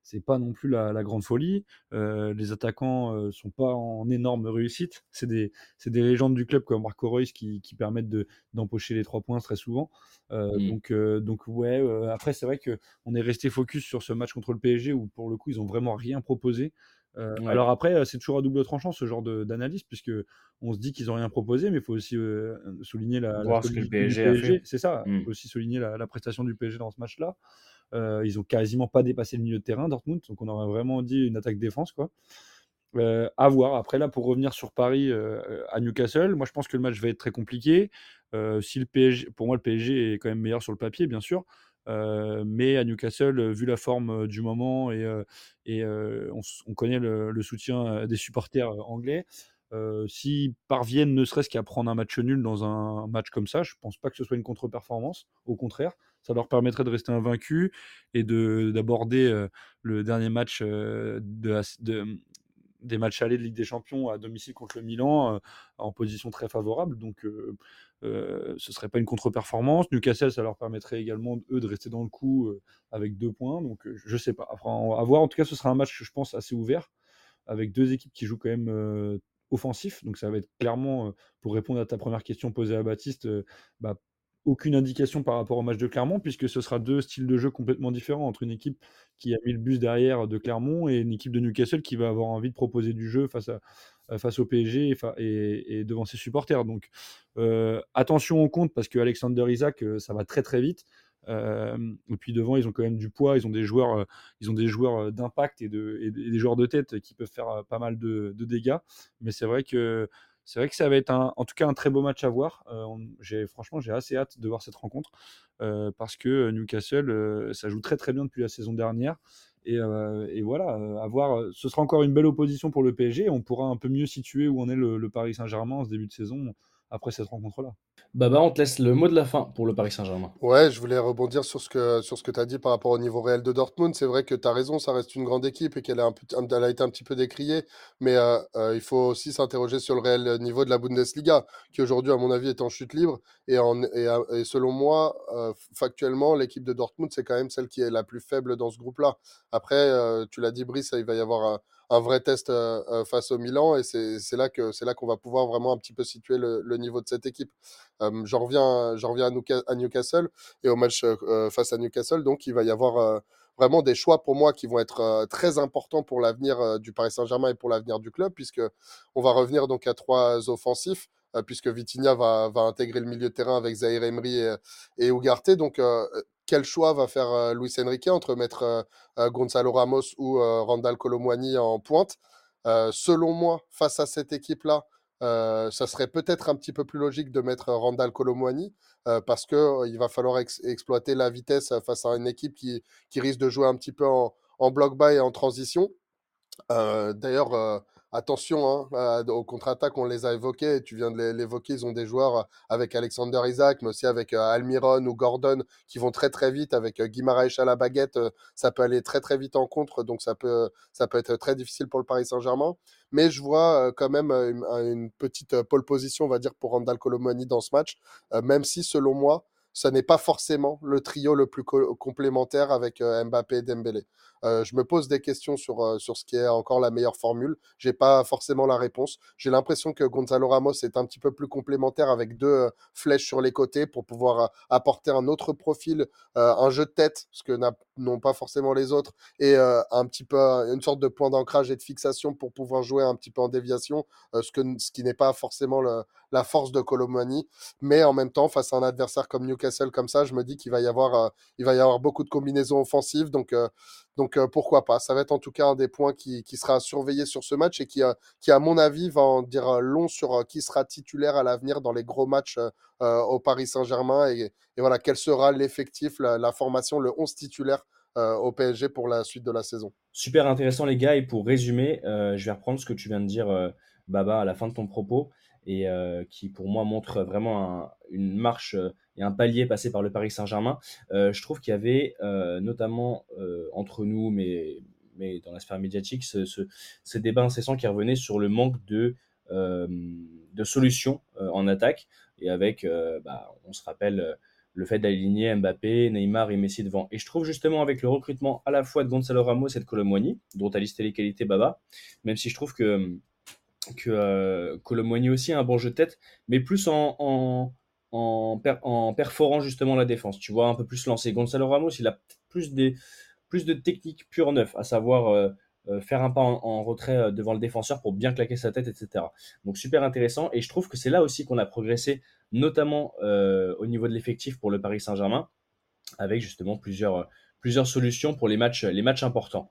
c'est pas non plus la, grande folie. Euh, les attaquants euh, sont pas en énorme réussite. C'est des, des, légendes du club comme Marco Reus qui, qui permettent d'empocher les trois points très souvent. Euh, mmh. donc, donc ouais. après, c'est vrai que on est resté focus sur ce match contre le PSG où pour le coup ils ont vraiment rien proposé. Euh, Ouais. alors après, c'est toujours à double tranchant ce genre d'analyse, puisque on se dit qu'ils n'ont rien proposé, mais il faut aussi euh, souligner la, la Voir ce que le PSG. C'est ça, il Mm. faut aussi souligner la, la prestation du PSG dans ce match-là. Euh, ils ont quasiment pas dépassé le milieu de terrain, Dortmund, donc on aurait vraiment dit une attaque-défense. quoi. Euh, à voir. Après, là, pour revenir sur Paris euh, à Newcastle, moi je pense que le match va être très compliqué. Si le PSG, pour moi, le PSG est quand même meilleur sur le papier, bien sûr. Mais à Newcastle, vu la forme du moment et, on, connaît le, soutien des supporters anglais, s'ils parviennent ne serait-ce qu'à prendre un match nul dans un match comme ça, je pense pas que ce soit une contre-performance. Au contraire, ça leur permettrait de rester invaincus et de d'aborder euh, le dernier match de, de- des matchs allés de Ligue des Champions à domicile contre le Milan en position très favorable. Donc, ce serait pas une contre-performance. Newcastle, ça leur permettrait également, eux, de rester dans le coup avec deux points. Donc, je sais pas. Va voir. En tout cas, ce sera un match, je pense, assez ouvert avec deux équipes qui jouent quand même offensif. Donc, ça va être clairement, euh, pour répondre à ta première question posée à Baptiste, euh, bah, aucune indication par rapport au match de Clermont, puisque ce sera deux styles de jeu complètement différents entre une équipe qui a mis le bus derrière de Clermont et une équipe de Newcastle qui va avoir envie de proposer du jeu face, euh, au PSG et, devant ses supporters. Donc attention au compte parce que Alexander Isaac, ça va très très vite. Et puis devant, ils ont quand même du poids, ils ont des joueurs, ils ont des joueurs d'impact et, de, et des joueurs de tête qui peuvent faire pas mal de, dégâts. Mais c'est vrai que c'est vrai que ça va être en tout cas un très beau match à voir. Franchement j'ai assez hâte de voir cette rencontre parce que Newcastle ça joue très très bien depuis la saison dernière. Et, voilà, à ce sera encore une belle opposition pour le PSG. On pourra un peu mieux situer où en est le, le Paris Saint-Germain en ce début de saison après cette rencontre-là. Baba, on te laisse le mot de la fin pour le Paris Saint-Germain. Ouais, je voulais rebondir sur ce que, sur ce que tu as dit par rapport au niveau réel de Dortmund. C'est vrai que tu as raison, ça reste une grande équipe et qu'elle a, un peu- elle a été un petit peu décriée. Mais euh, euh, il faut aussi s'interroger sur le réel niveau de la Bundesliga, qui aujourd'hui, à mon avis, est en chute libre. Et, en, et, à- et selon moi, euh, factuellement, l'équipe de Dortmund, c'est quand même celle qui est la plus faible dans ce groupe-là. Après, euh, tu l'as dit, Brice, il va y avoir un, un vrai test euh, euh, face au Milan et c'est là que c'est là qu'on va pouvoir vraiment un petit peu situer le, le niveau de cette équipe. Euh, J'en reviens, j'en reviens à, Newca- à Newcastle et au match euh, euh, face à Newcastle. Donc, il va y avoir euh, vraiment des choix pour moi qui vont être très importants pour l'avenir du Paris Saint-Germain et pour l'avenir du club, puisque on va revenir donc à trois offensifs. puisque Vitinha va, va intégrer le milieu de terrain avec Zahir Emery et, et Ugarte. Donc, quel choix va faire euh, Luis Enrique entre mettre euh, euh, Gonzalo Ramos ou Randall Colomwani en pointe? Selon moi, face à cette équipe-là, ça serait peut-être un petit peu plus logique de mettre Randall Colomwani parce que euh, il va falloir ex- exploiter la vitesse face à une équipe qui, risque de jouer un petit peu en, bloc bas et en transition. D'ailleurs, attention hein, aux contre-attaques, on les a évoqués, et tu viens de l'é- l'évoquer, ils ont des joueurs euh, avec Alexander Isaac, mais aussi avec euh, Almiron ou Gordon qui vont très très vite, avec euh, Guimaraes à la baguette, ça peut aller très très vite en contre, donc ça peut, ça peut être très difficile pour le Paris Saint-Germain. Mais je vois quand même une, petite pole position, on va dire, pour Randall Colomani dans ce match, même si selon moi, ça n'est pas forcément le trio le plus co- complémentaire avec euh, Mbappé et Dembélé. Euh, je me pose des questions sur, euh, sur ce qui est encore la meilleure formule. J'ai pas forcément la réponse. J'ai l'impression que Gonzalo Ramos est un petit peu plus complémentaire avec deux flèches sur les côtés pour pouvoir apporter un autre profil, un jeu de tête, ce que n'ont pas forcément les autres, et un petit peu une sorte de point d'ancrage et de fixation pour pouvoir jouer un petit peu en déviation, ce, que, ce qui n'est pas forcément le- la force de Colomani. Mais en même temps, face à un adversaire comme Newcastle comme ça, je me dis qu'il va y avoir, euh, beaucoup de combinaisons offensives. Donc, euh, euh, pourquoi pas Ça va être en tout cas un des points qui, qui sera à surveiller sur ce match et qui, à mon avis, va en dire long sur qui sera titulaire à l'avenir dans les gros matchs au Paris Saint-Germain et, voilà, quel sera l'effectif, la, formation, le 11 titulaire au PSG pour la suite de la saison. Super intéressant les gars et pour résumer, je vais reprendre ce que tu viens de dire Baba à la fin de ton propos et euh, qui pour moi montre vraiment un- une marche euh, et un palier passé par le Paris Saint-Germain. Euh, je trouve qu'il y avait notamment entre nous mais, dans la sphère médiatique ce, ce, ce débat incessant qui revenait sur le manque de, solutions en attaque et avec, bah, on se rappelle, le fait d'aligner Mbappé, Neymar et Messi devant. Et je trouve justement avec le recrutement à la fois de Gonzalo Ramos et de Colomwani, dont as listé les qualités Baba, même si je trouve que, que euh, aussi a un bon jeu de tête, mais plus en, en, en, per- en perforant justement la défense. Tu vois, un peu plus lancé. Gonzalo Ramos, il a plus, des, plus de technique pure neuf, à savoir euh, faire un pas en, retrait devant le défenseur pour bien claquer sa tête, etc. Donc super intéressant. Et je trouve que c'est là aussi qu'on a progressé, notamment au niveau de l'effectif pour le Paris Saint-Germain, avec justement plusieurs, plusieurs solutions pour les matchs, les matchs importants.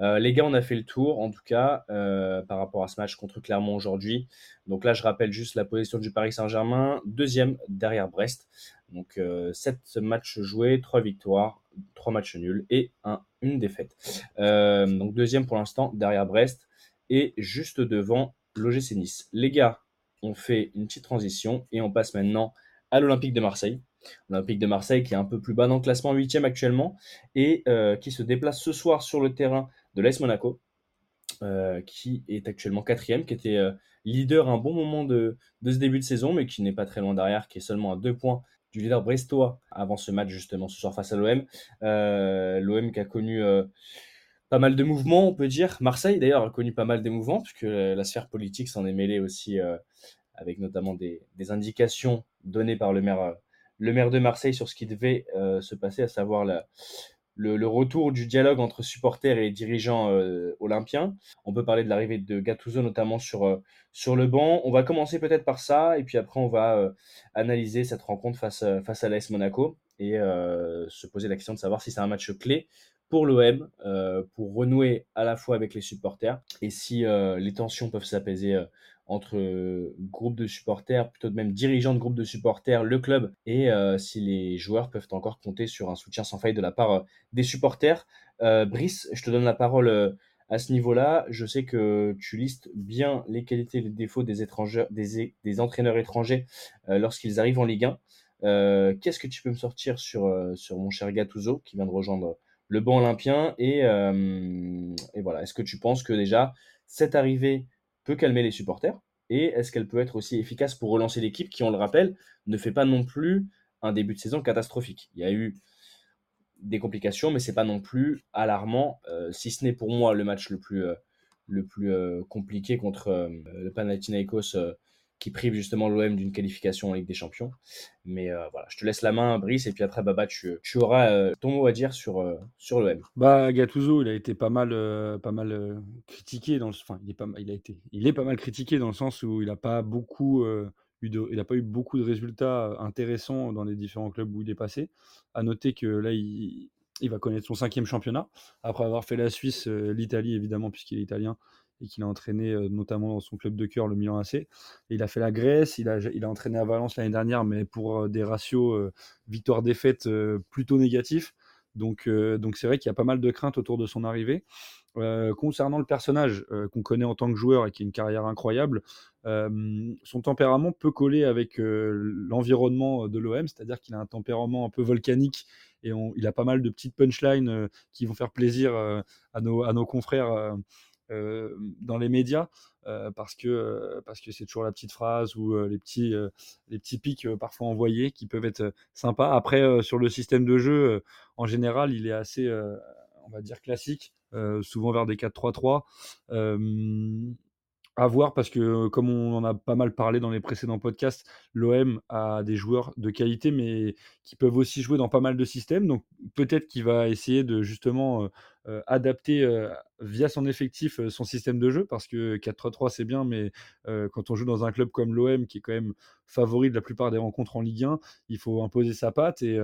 Euh, les gars, on a fait le tour, en tout cas, euh, par rapport à ce match contre Clermont aujourd'hui. Donc là, je rappelle juste la position du Paris Saint-Germain, deuxième derrière Brest. Donc euh, 7 matchs joués, 3 victoires, 3 matchs nuls et une défaite. Euh, donc deuxième pour l'instant derrière Brest et juste devant l'OGC Nice. Les gars, on fait une petite transition et on passe maintenant à l'Olympique de Marseille. L'Olympique de Marseille qui est un peu plus bas dans le classement, 8 actuellement, et qui se déplace ce soir sur le terrain de l'AS Monaco, euh, qui est actuellement quatrième, qui était euh, leader à un bon moment de, ce début de saison, mais qui n'est pas très loin derrière, qui est seulement à deux points du leader brestois avant ce match justement ce soir face à l'OM. Euh, L'OM qui a connu pas mal de mouvements, on peut dire. Marseille d'ailleurs a connu pas mal de mouvements, puisque la sphère politique s'en est mêlée aussi, avec notamment des, indications données par le maire, le maire de Marseille sur ce qui devait se passer, à savoir la, le, retour du dialogue entre supporters et dirigeants euh, olympiens. On peut parler de l'arrivée de Gattuso notamment sur, euh, sur le banc. On va commencer peut-être par ça et puis après on va euh, analyser cette rencontre face, face à l'AS Monaco et se poser la question de savoir si c'est un match clé pour l'OM, pour renouer à la fois avec les supporters et si les tensions peuvent s'apaiser entre euh, groupes de supporters, plutôt même dirigeants de groupes de supporters, le club, et euh, si les joueurs peuvent encore compter sur un soutien sans faille de la part euh, des supporters. Brice, je te donne la parole à ce niveau-là. Je sais que tu listes bien les qualités et les défauts des, entraîneurs étrangers lorsqu'ils arrivent en Ligue 1. Qu'est-ce que tu peux me sortir sur, mon cher Gattuso qui vient de rejoindre le banc olympien et voilà, est-ce que tu penses que déjà cette arrivée peut calmer les supporters et est-ce qu'elle peut être aussi efficace pour relancer l'équipe qui, on le rappelle, ne fait pas non plus un début de saison catastrophique. Il y a eu des complications, mais c'est pas non plus alarmant, euh, si ce n'est pour moi le match le plus, euh, le plus euh, compliqué contre le Panathinaikos qui prive justement l'OM d'une qualification en Ligue des Champions. Mais euh, voilà, je te laisse la main, Brice, et puis après, Baba, tu, tu auras euh, ton mot à dire sur, euh, sur l'OM. Bah, Gattuso, il a été pas mal, pas mal critiqué dans le, enfin, il est pas, il a été, il est pas mal critiqué dans le sens où il n'a pas beaucoup eu il pas eu beaucoup de résultats intéressants dans les différents clubs où il est passé. À noter que là, il va connaître son cinquième championnat après avoir fait la Suisse, l'Italie évidemment puisqu'il est italien et qu'il a entraîné notamment dans son club de cœur, le Milan AC. il a fait la Grèce, il a, il a entraîné à Valence l'année dernière, mais pour des ratios victoire-défaite plutôt négatifs. Donc, donc c'est vrai qu'il y a pas mal de craintes autour de son arrivée. concernant le personnage qu'on connaît en tant que joueur et qui a une carrière incroyable, son tempérament peut coller avec l'environnement de l'OM, c'est-à-dire qu'il a un tempérament un peu volcanique et il a pas mal de petites punchlines qui vont faire plaisir à, nos, à nos confrères euh, dans les médias euh, parce que euh, parce que c'est toujours la petite phrase ou les petits les petits pics parfois envoyés qui peuvent être sympas. Après sur le système de jeu en général, il est assez on va dire classique, souvent vers des 4-3-3. À voir parce que, comme on en a pas mal parlé dans les précédents podcasts, l'OM a des joueurs de qualité, mais qui peuvent aussi jouer dans pas mal de systèmes. Donc peut-être qu'il va essayer de justement adapter via son effectif son système de jeu, parce que 4-3-3 c'est bien, mais quand on joue dans un club comme l'OM, qui est quand même favori de la plupart des rencontres en Ligue 1, il faut imposer sa patte et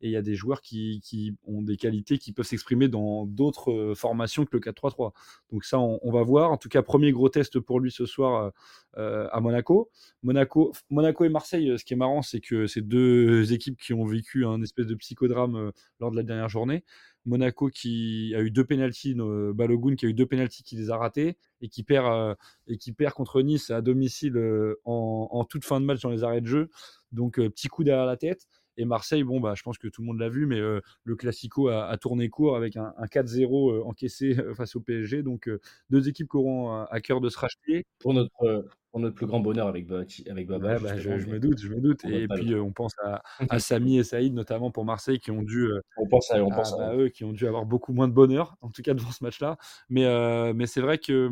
il y a des joueurs qui, ont des qualités qui peuvent s'exprimer dans d'autres formations que le 4-3-3. Donc ça, on, va voir. En tout cas, premier gros test pour lui ce soir à Monaco. Monaco. Monaco et Marseille, ce qui est marrant, c'est que c'est deux équipes qui ont vécu un espèce de psychodrame lors de la dernière journée. Monaco qui a eu deux pénalties, Balogun qui a eu deux pénalties qui les a ratés et qui perd, euh, et qui perd contre Nice à domicile euh, en, toute fin de match dans les arrêts de jeu. Donc euh, petit coup derrière la tête. Et Marseille, bon, bah, je pense que tout le monde l'a vu, mais le Classico a, tourné court avec un, 4-0 encaissé face au PSG. Donc, deux équipes qui auront à cœur de se racheter. Pour notre, pour notre plus grand bonheur avec, avec Baba. Bah, je, me doute, je me doute. Et puis, on pense à, à, Samy et Saïd, notamment pour Marseille, qui ont dû, on pense à, on pense à, eux, qui ont dû avoir beaucoup moins de bonheur, en tout cas devant ce match-là. Mais, mais c'est vrai que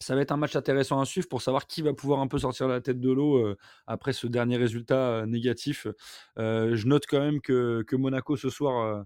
ça va être un match intéressant à suivre pour savoir qui va pouvoir un peu sortir la tête de l'eau après ce dernier résultat négatif. je note quand même que, que Monaco ce soir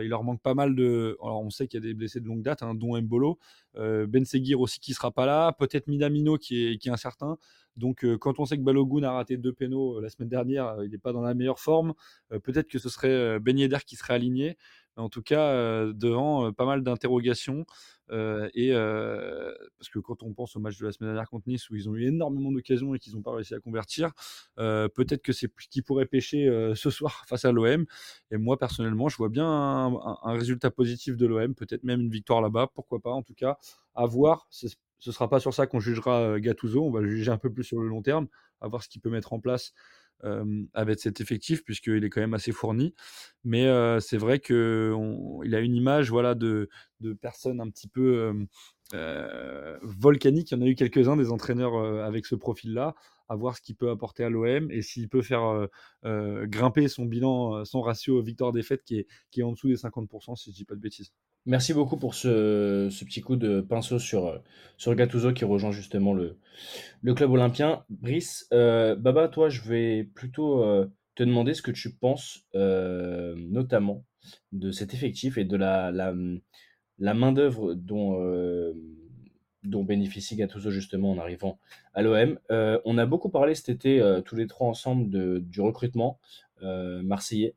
il leur manque pas mal de. Alors, on sait qu'il y a des blessés de longue date, hein, dont Mbolo. ben Seguir aussi qui sera pas là. Peut-être Minamino qui est, qui est incertain. Donc, quand on sait que Balogun a raté deux pénaux la semaine dernière, il n'est pas dans la meilleure forme. Peut-être que ce serait Ben Yedder qui serait aligné. En tout cas, devant pas mal d'interrogations. Et parce que quand on pense au match de la semaine dernière contre Nice où ils ont eu énormément d'occasions et qu'ils n'ont pas réussi à convertir, peut-être que c'est ce qui pourrait pêcher ce soir face à l'OM. Et moi personnellement, je vois bien un, résultat positif de l'OM, peut-être même une victoire là-bas, pourquoi pas. En tout cas, à voir. Ce ne sera pas sur ça qu'on jugera Gattuso. On va le juger un peu plus sur le long terme, à voir ce qu'il peut mettre en place avec cet effectif, puisqu'il est quand même assez fourni. Mais c'est vrai qu'il a une image voilà, de, de personnes un petit peu volcaniques. Il y en a eu quelques-uns des entraîneurs avec ce profil-là, à voir ce qu'il peut apporter à l'OM et s'il peut faire grimper son bilan, son ratio victoire-défaite qui est, qui est en dessous des 50%, si je dis pas de bêtises. Merci beaucoup pour ce, petit coup de pinceau sur, euh, sur Gattuso qui rejoint justement le, le club olympien. Brice, euh, Baba, toi, je vais plutôt euh, te demander ce que tu penses notamment de cet effectif et de la, la, la main-d'œuvre dont, dont bénéficie Gattuso justement en arrivant à l'OM. on a beaucoup parlé cet été, tous les trois ensemble, de, du recrutement marseillais,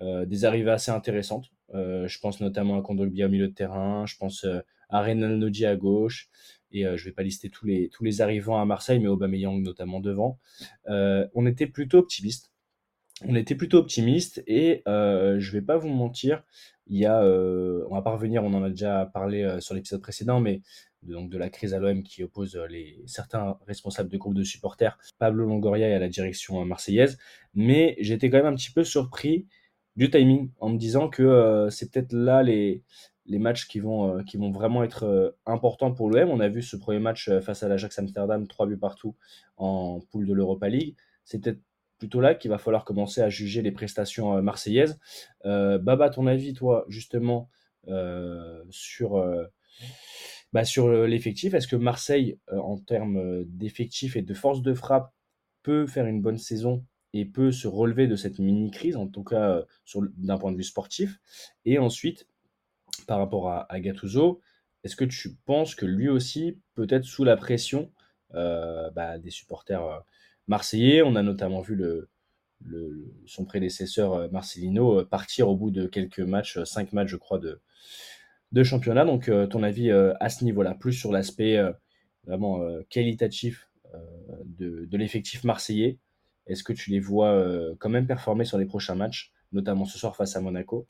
des arrivées assez intéressantes. Euh, je pense notamment à Kondogbia au milieu de terrain, je pense euh, à Renan Nodi à gauche, et euh, je ne vais pas lister tous les, tous les arrivants à Marseille, mais Aubameyang notamment devant. on était plutôt optimiste. On était plutôt optimiste et je ne vais pas vous mentir, il y a, on va pas revenir, on en a déjà parlé sur l'épisode précédent, mais de, donc de la crise à l'OM qui oppose les, certains responsables de groupes de supporters, Pablo Longoria et à la direction marseillaise. Mais j'étais quand même un petit peu surpris du timing en me disant que euh, c'est peut-être là les, matchs qui vont, euh, qui vont vraiment être euh, importants pour l'OM. On a vu ce premier match face à l'Ajax Amsterdam, trois buts partout en poule de l'Europa League. C'est peut-être plutôt là qu'il va falloir commencer à juger les prestations marseillaises. Baba, ton avis, toi, justement, sur, bah, sur l'effectif? Est-ce que Marseille, en termes d'effectif et de force de frappe, peut faire une bonne saison et peut se relever de cette mini-crise, en tout cas d'un point de vue sportif. Et ensuite, par rapport à, Gattuso, est-ce que tu penses que lui aussi peut être sous la pression euh, bah, des supporters euh, marseillais On a notamment vu le, son prédécesseur euh, Marcelino partir au bout de quelques matchs, cinq matchs je crois, de, de championnat. Donc ton avis à ce niveau-là, plus sur l'aspect vraiment qualitatif de, de l'effectif marseillais est-ce que tu les vois euh, quand même performer sur les prochains matchs, notamment ce soir face à Monaco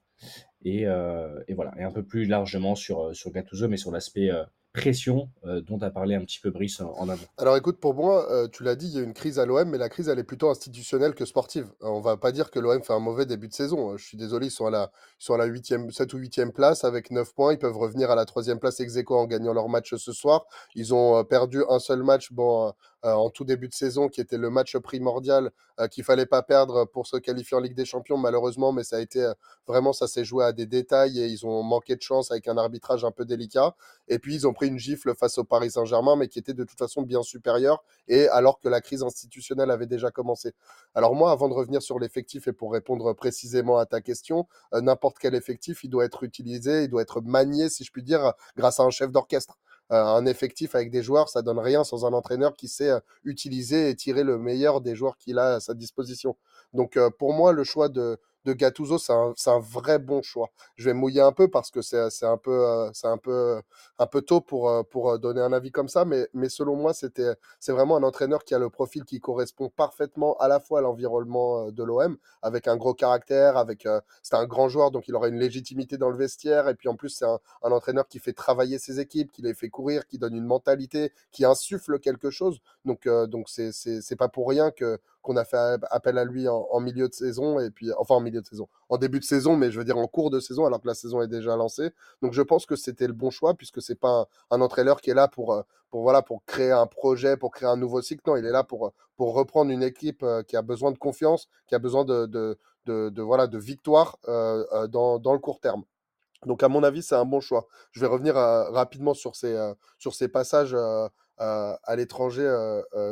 et, euh, voilà, et un peu plus largement sur, euh, sur Gattuso, mais sur l'aspect pression dont a parlé un petit peu Brice en, avant Alors écoute, pour moi, tu l'as dit, il y a une crise à l'OM, mais la crise, elle est plutôt institutionnelle que sportive. Euh, on va pas dire que l'OM fait un mauvais début de saison. Je suis désolé, ils sont à la, ils la 8e, 7 ou 8e place avec 9 points. Ils peuvent revenir à la 3e place ex en gagnant leur match ce soir. Ils ont perdu un seul match bon, en tout début de saison, qui était le match primordial qu'il fallait pas perdre pour se qualifier en Ligue des Champions, malheureusement, mais ça a été vraiment, ça s'est joué à des détails et ils ont manqué de chance avec un arbitrage un peu délicat. Et puis, ils ont pris une gifle face au Paris Saint-Germain, mais qui était de toute façon bien supérieur, et alors que la crise institutionnelle avait déjà commencé. Alors moi, avant de revenir sur l'effectif et pour répondre précisément à ta question, euh, n'importe quel effectif, il doit être utilisé, il doit être manié, si je puis dire, grâce à un chef d'orchestre. Euh, un effectif avec des joueurs, ça donne rien sans un entraîneur qui sait euh, utiliser et tirer le meilleur des joueurs qu'il a à sa disposition. Donc pour moi, le choix de, de Gattuso, c'est un, vrai bon choix. Je vais mouiller un peu parce que c'est un peu, euh, un peu, un peu tôt pour, euh, pour euh, donner un avis comme ça, mais, mais selon moi, c'est vraiment un entraîneur qui a le profil qui correspond parfaitement à la fois à l'environnement de l'OM, avec un gros caractère, avec, c'est un grand joueur, donc il aura une légitimité dans le vestiaire, et puis en plus, c'est un, entraîneur qui fait travailler ses équipes, qui les fait courir, qui donne une mentalité, qui insuffle quelque chose. Donc, donc c'est, c'est pas pour rien que qu'on a fait appel à lui en, milieu de saison, et puis, enfin en milieu de saison, en début de saison, mais je veux dire en cours de saison, alors que la saison est déjà lancée. Donc je pense que c'était le bon choix, puisque c'est pas un, entraîneur qui est là pour, euh, pour, voilà, pour créer un projet, pour créer un nouveau cycle. Non, il est là pour, pour reprendre une équipe euh, qui a besoin de confiance, qui a besoin de, de, de, voilà, de victoire euh, dans, dans le court terme. Donc, à mon avis, c'est un bon choix. Je vais revenir rapidement sur ces, sur ces passages à l'étranger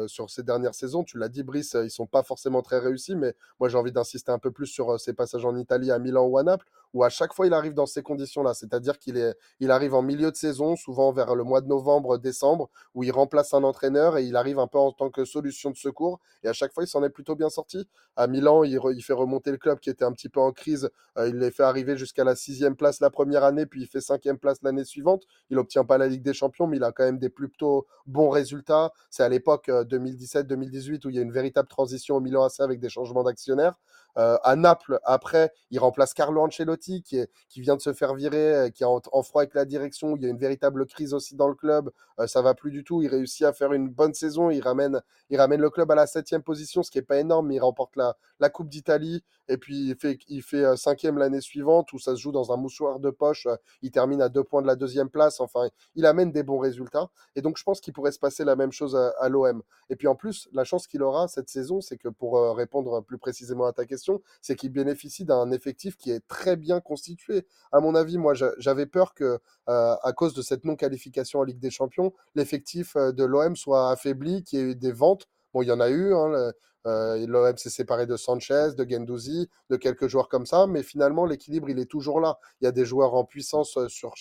sur ces dernières saisons. Tu l'as dit, Brice, ils sont pas forcément très réussis, mais moi j'ai envie d'insister un peu plus sur ces passages en Italie, à Milan ou à Naples, où à chaque fois il arrive dans ces conditions-là, c'est-à-dire qu'il est, il arrive en milieu de saison, souvent vers le mois de novembre, décembre, où il remplace un entraîneur et il arrive un peu en tant que solution de secours. Et à chaque fois, il s'en est plutôt bien sorti. À Milan, il, fait remonter le club qui était un petit peu en crise. Euh, il les fait arriver jusqu'à la sixième place la première année, puis il fait cinquième place l'année suivante. Il n'obtient pas la Ligue des Champions, mais il a quand même des plutôt bons résultats. C'est à l'époque 2017-2018 euh, où il y a une véritable transition au Milan AC avec des changements d'actionnaires. Euh, à Naples, après, il remplace Carlo Ancelotti, qui, vient de se faire virer, euh, qui est en, froid avec la direction. Il y a une véritable crise aussi dans le club. Euh, ça va plus du tout. Il réussit à faire une bonne saison. Il ramène, il ramène le club à la septième position, ce qui n'est pas énorme, mais il remporte la, Coupe d'Italie. Et puis, il fait, il fait cinquième l'année suivante, où ça se joue dans un moussoir de poche. Il termine à deux points de la deuxième place. Enfin, il amène des bons résultats. Et donc, je pense qu'il pourrait se passer la même chose à l'OM. Et puis, en plus, la chance qu'il aura cette saison, c'est que pour répondre plus précisément à ta question, c'est qu'il bénéficie d'un effectif qui est très bien constitué. À mon avis, moi, j'avais peur que, euh, à cause de cette non-qualification en Ligue des Champions, l'effectif euh, de l'OM soit affaibli, qu'il y ait eu des ventes. Bon, il y en a eu. Hein, euh, L'OM s'est séparé de Sanchez, de Gendouzi, de quelques joueurs comme ça, mais finalement l'équilibre il est toujours là. Il y a des joueurs en puissance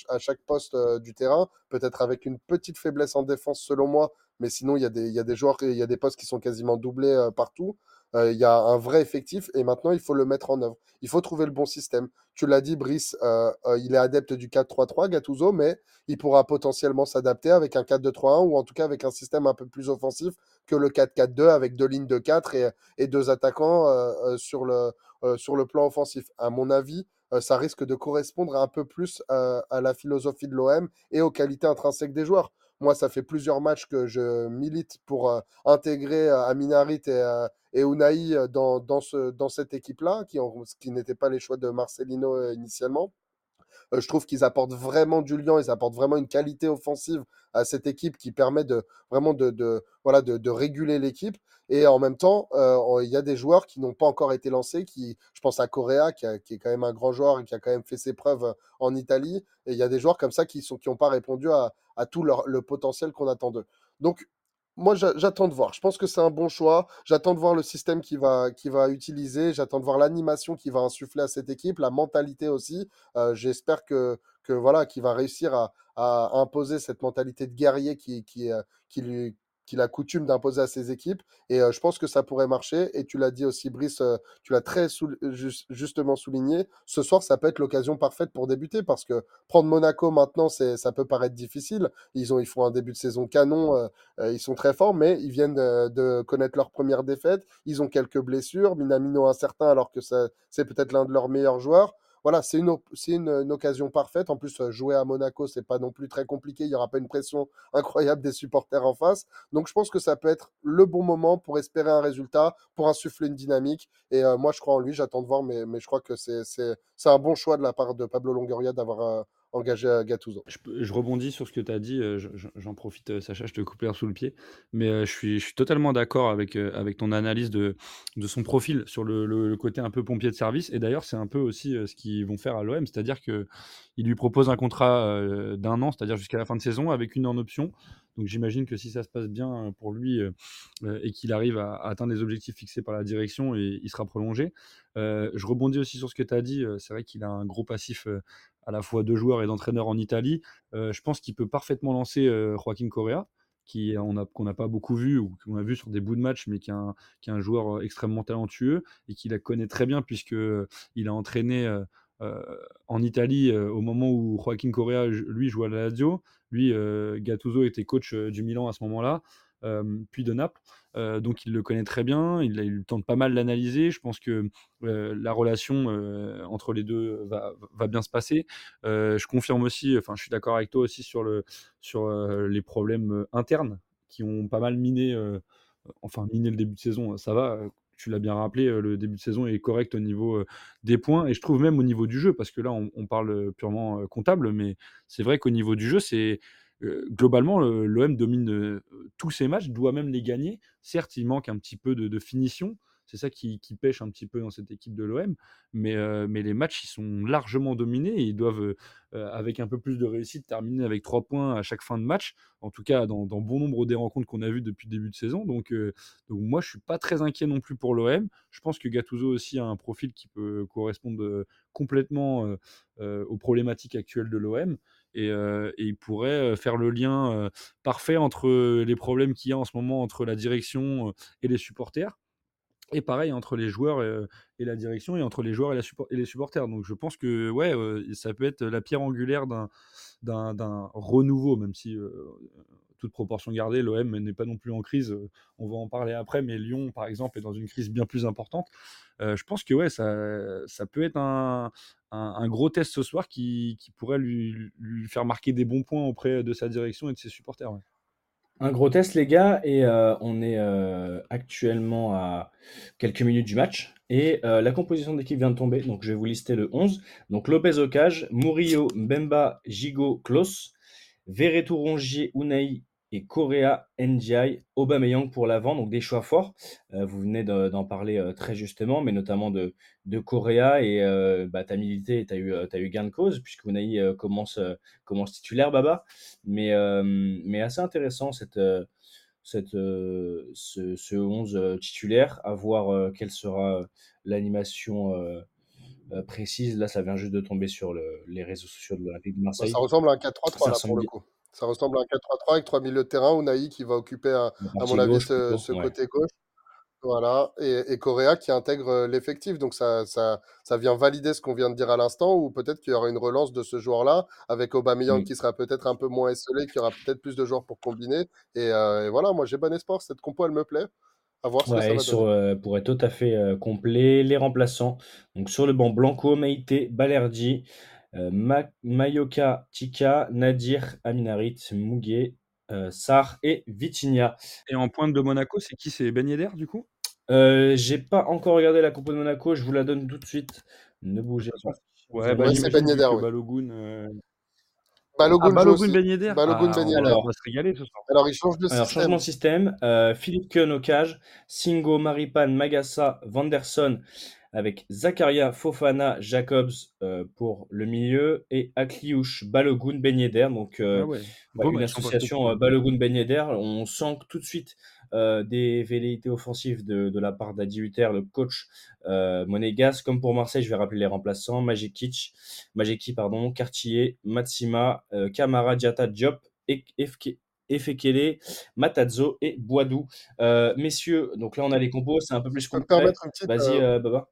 à chaque poste du terrain, peut-être avec une petite faiblesse en défense selon moi, mais sinon il y a des joueurs, il y a des postes qui sont quasiment doublés partout. Euh, il y a un vrai effectif et maintenant il faut le mettre en œuvre. Il faut trouver le bon système. Tu l'as dit, Brice, euh, euh, il est adepte du 4-3-3, Gattuso, mais il pourra potentiellement s'adapter avec un 4-2-3-1 ou en tout cas avec un système un peu plus offensif que le 4-4-2 avec deux lignes de 4 et, et deux attaquants sur, le, sur le plan offensif. À mon avis, ça risque de correspondre un peu plus à la philosophie de l'OM et aux qualités intrinsèques des joueurs. Moi, ça fait plusieurs matchs que je milite pour intégrer Aminarit et, et dans, ce, dans cette équipe-là, qui, qui n'étaient pas les choix de Marcelino initialement. Je trouve qu'ils apportent vraiment du lien, ils apportent vraiment une qualité offensive à cette équipe qui permet de vraiment de, de voilà, de, réguler l'équipe. Et en même temps, il y a des joueurs qui n'ont pas encore été lancés. Qui, je pense à Correa, qui, est quand même un grand joueur et qui a quand même fait ses preuves en Italie. Et il y a des joueurs comme ça qui n'ont qui pas répondu à, à tout leur, le potentiel qu'on attend d'eux. Donc, moi, j'attends de voir. Je pense que c'est un bon choix. J'attends de voir le système qu'il va, va utiliser. J'attends de voir l'animation qu'il va insuffler à cette équipe, la mentalité aussi. Euh, j'espère que, que voilà, qu'il va réussir à, à, imposer cette mentalité de guerrier qui, qui, euh, qui, lui, qu'il a coutume d'imposer à ses équipes. Et euh, je pense que ça pourrait marcher. Et tu l'as dit aussi, Brice, euh, tu l'as très justement souligné. Ce soir, ça peut être l'occasion parfaite pour débuter parce que prendre Monaco maintenant, ça peut paraître difficile. Ils, ont, ils font un début de saison canon. Euh, ils sont très forts, mais ils viennent de, connaître leur première défaite. Ils ont quelques blessures. Minamino incertain alors que c'est peut-être l'un de leurs meilleurs joueurs voilà, c'est une, une, occasion parfaite. En plus, euh, jouer à Monaco, c'est pas non plus très compliqué. Il n'y aura pas une pression incroyable des supporters en face. Donc, je pense que ça peut être le bon moment pour espérer un résultat, pour insuffler une dynamique. Et euh, moi, je crois en lui. J'attends de voir, mais, mais je crois que c'est un bon choix de la part de Pablo Longoria d'avoir euh, engagé à. Je, rebondis sur ce que tu as dit, euh, j'en profite, euh, Sacha, je te coupe l'air sous le pied, mais euh, je, suis, totalement d'accord avec, avec ton analyse de, de son profil sur le, côté un peu pompier de service. Et d'ailleurs, c'est un peu aussi ce qu'ils vont faire à l'OM, c'est-à-dire qu'ils lui proposent un contrat d'un an, c'est-à-dire jusqu'à la fin de saison, avec une en option. Donc j'imagine que si ça se passe bien pour lui et qu'il arrive à, atteindre les objectifs fixés par la direction, il sera prolongé. je rebondis aussi sur ce que tu as dit. C'est vrai qu'il a un gros passif à la fois de joueurs et d'entraîneurs en Italie. Euh, je pense qu'il peut parfaitement lancer euh, Joaquin Correa, qui qu'on n'a pas beaucoup vu ou qu'on a vu sur des bouts de match, mais qui est un, joueur euh, extrêmement talentueux et qui la connaît très bien puisque il a entraîné en Italie au moment où Joaquin Correa lui jouait à la Lazio. Lui, Gattuso était coach du Milan à ce moment-là puis de Naples. donc il le connaît très bien, il, il tente pas mal l'analyser. Je pense que la relation entre les deux va, bien se passer. je confirme aussi, enfin je suis d'accord avec toi aussi sur, sur les problèmes internes qui ont pas mal miné, enfin miné le début de saison. Ça va, tu l'as bien rappelé, le début de saison est correct au niveau des points et je trouve même au niveau du jeu, parce que là on, parle purement comptable, mais c'est vrai qu'au niveau du jeu, c'est globalement, l'OM domine tous ses matchs, doit même les gagner. Certes, il manque un petit peu de, finition, C'est ça qui, pêche un petit peu dans cette équipe de l'OM. Mais, euh, mais les matchs, ils sont largement dominés et ils doivent, euh, avec un peu plus de réussite, terminer avec trois points à chaque fin de match. En tout cas, dans, bon nombre des rencontres qu'on a vues depuis le début de saison. Donc, euh, moi, je suis pas très inquiet non plus pour l'OM. Je pense que Gattuso aussi a un profil qui peut correspondre complètement aux problématiques actuelles de l'OM. Et, il pourrait faire le lien parfait entre les problèmes qu'il y a en ce moment entre la direction et les supporters et pareil entre les joueurs et, la direction et entre les joueurs et, les supporters. Donc je pense que ouais, ça peut être la pierre angulaire d'un renouveau, même si toute proportion gardée, l'OM n'est pas non plus en crise. On va en parler après, mais Lyon, par exemple, est dans une crise bien plus importante. je pense que ouais, ça, peut être un, gros test ce soir qui, pourrait lui, faire marquer des bons points auprès de sa direction et de ses supporters. Un gros test, les gars, et euh, on est euh, actuellement à quelques minutes du match. Et euh, la composition d'équipe vient de tomber, donc je vais vous lister le 11. Donc Lopez au cage, Murillo, Mbemba, Gigo, Klos, Verretou, Rongier, Unai, et Correa, NGI, Aubameyang pour l'avant, donc des choix forts. Euh, vous venez d'en parler euh, très justement, mais notamment de, de Correa et euh, bah, tu as milité et tu as, eu, as eu gain de cause, puisque Unai commence, commence titulaire, Baba. Mais, mais assez intéressant cette, cette, ce, ce 11 titulaire, à voir quelle sera l'animation. précise, là ça vient juste de tomber sur le, les réseaux sociaux de l'Olympique de Marseille. Ça ressemble à un 4-3-3 là pour le coup. Ça ressemble à un 4-3-3 avec trois milieux de terrain. Unai qui va occuper, à, à mon avis, gauche, ce, ce ouais. côté gauche. Voilà. Et, et Correa qui intègre l'effectif. Donc, ça, ça, ça vient valider ce qu'on vient de dire à l'instant, ou peut-être qu'il y aura une relance de ce joueur-là, avec Aubameyang oui. qui sera peut-être un peu moins esselé, qui aura peut-être plus de joueurs pour combiner. Et, euh, et voilà, moi, j'ai bon espoir. Cette compo, elle me plaît. À voir ce ouais, ça va sur, euh, pour être tout à fait euh, complet, les remplaçants. Donc, sur le banc, Blanco, Meite, Balerdi. Euh, Ma Mayoka, Tika, Nadir, Aminarit, Muguet, euh, Sar et Vitinha. Et en pointe de Monaco, c'est qui? C'est Ben Yedder du coup? Euh, J'ai pas encore regardé la compo de Monaco, je vous la donne tout de suite. Ne bougez pas. Ouais, bah, c'est Ben Yedder. Ouais. Balogun, euh... Balogun, ah, Balogun Ben Yedder? Balogun ah, Ben Yedder. Alors, on va se régaler ce soir. Alors, il change de Alors, système. changement de système. Euh, Philippe Keun au cage, Singo, Maripan, Magassa, Vanderson avec Zakaria, Fofana, Jacobs euh, pour le milieu et Akliouche, Balogun, Ben Yedder. Donc, euh, ah ouais. bah, une association euh, Balogun, Ben Yedder. On sent tout de suite euh, des velléités offensives de, de la part d'Adi Hutter, le coach euh, monégasque. Comme pour Marseille, je vais rappeler les remplaçants Majekic, Majeki, pardon, Cartier, Matsima, euh, Kamara, Diata, Diop et FK. Efekele, Matazzo et Boadou. Euh, messieurs, donc là on a les compos, c'est un peu plus concret. Vas-y, euh, Baba.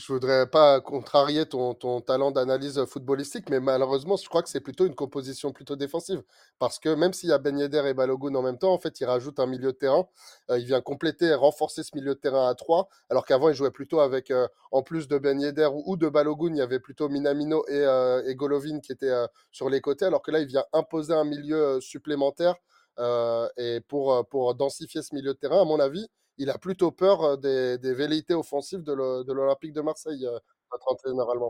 Je voudrais pas contrarier ton, ton talent d'analyse footballistique, mais malheureusement, je crois que c'est plutôt une composition plutôt défensive. Parce que même s'il y a Ben Yedder et Balogun en même temps, en fait, il rajoute un milieu de terrain. Euh, il vient compléter et renforcer ce milieu de terrain à 3, alors qu'avant, il jouait plutôt avec, euh, en plus de Ben Yedder ou, de Balogun, il y avait plutôt Minamino et, euh, et Golovin qui étaient sur les côtés, alors que là, il vient imposer un milieu supplémentaire. et pour, pour densifier ce milieu de terrain, à mon avis, il a plutôt peur des, des velléités offensives de l'Olympique de Marseille, euh.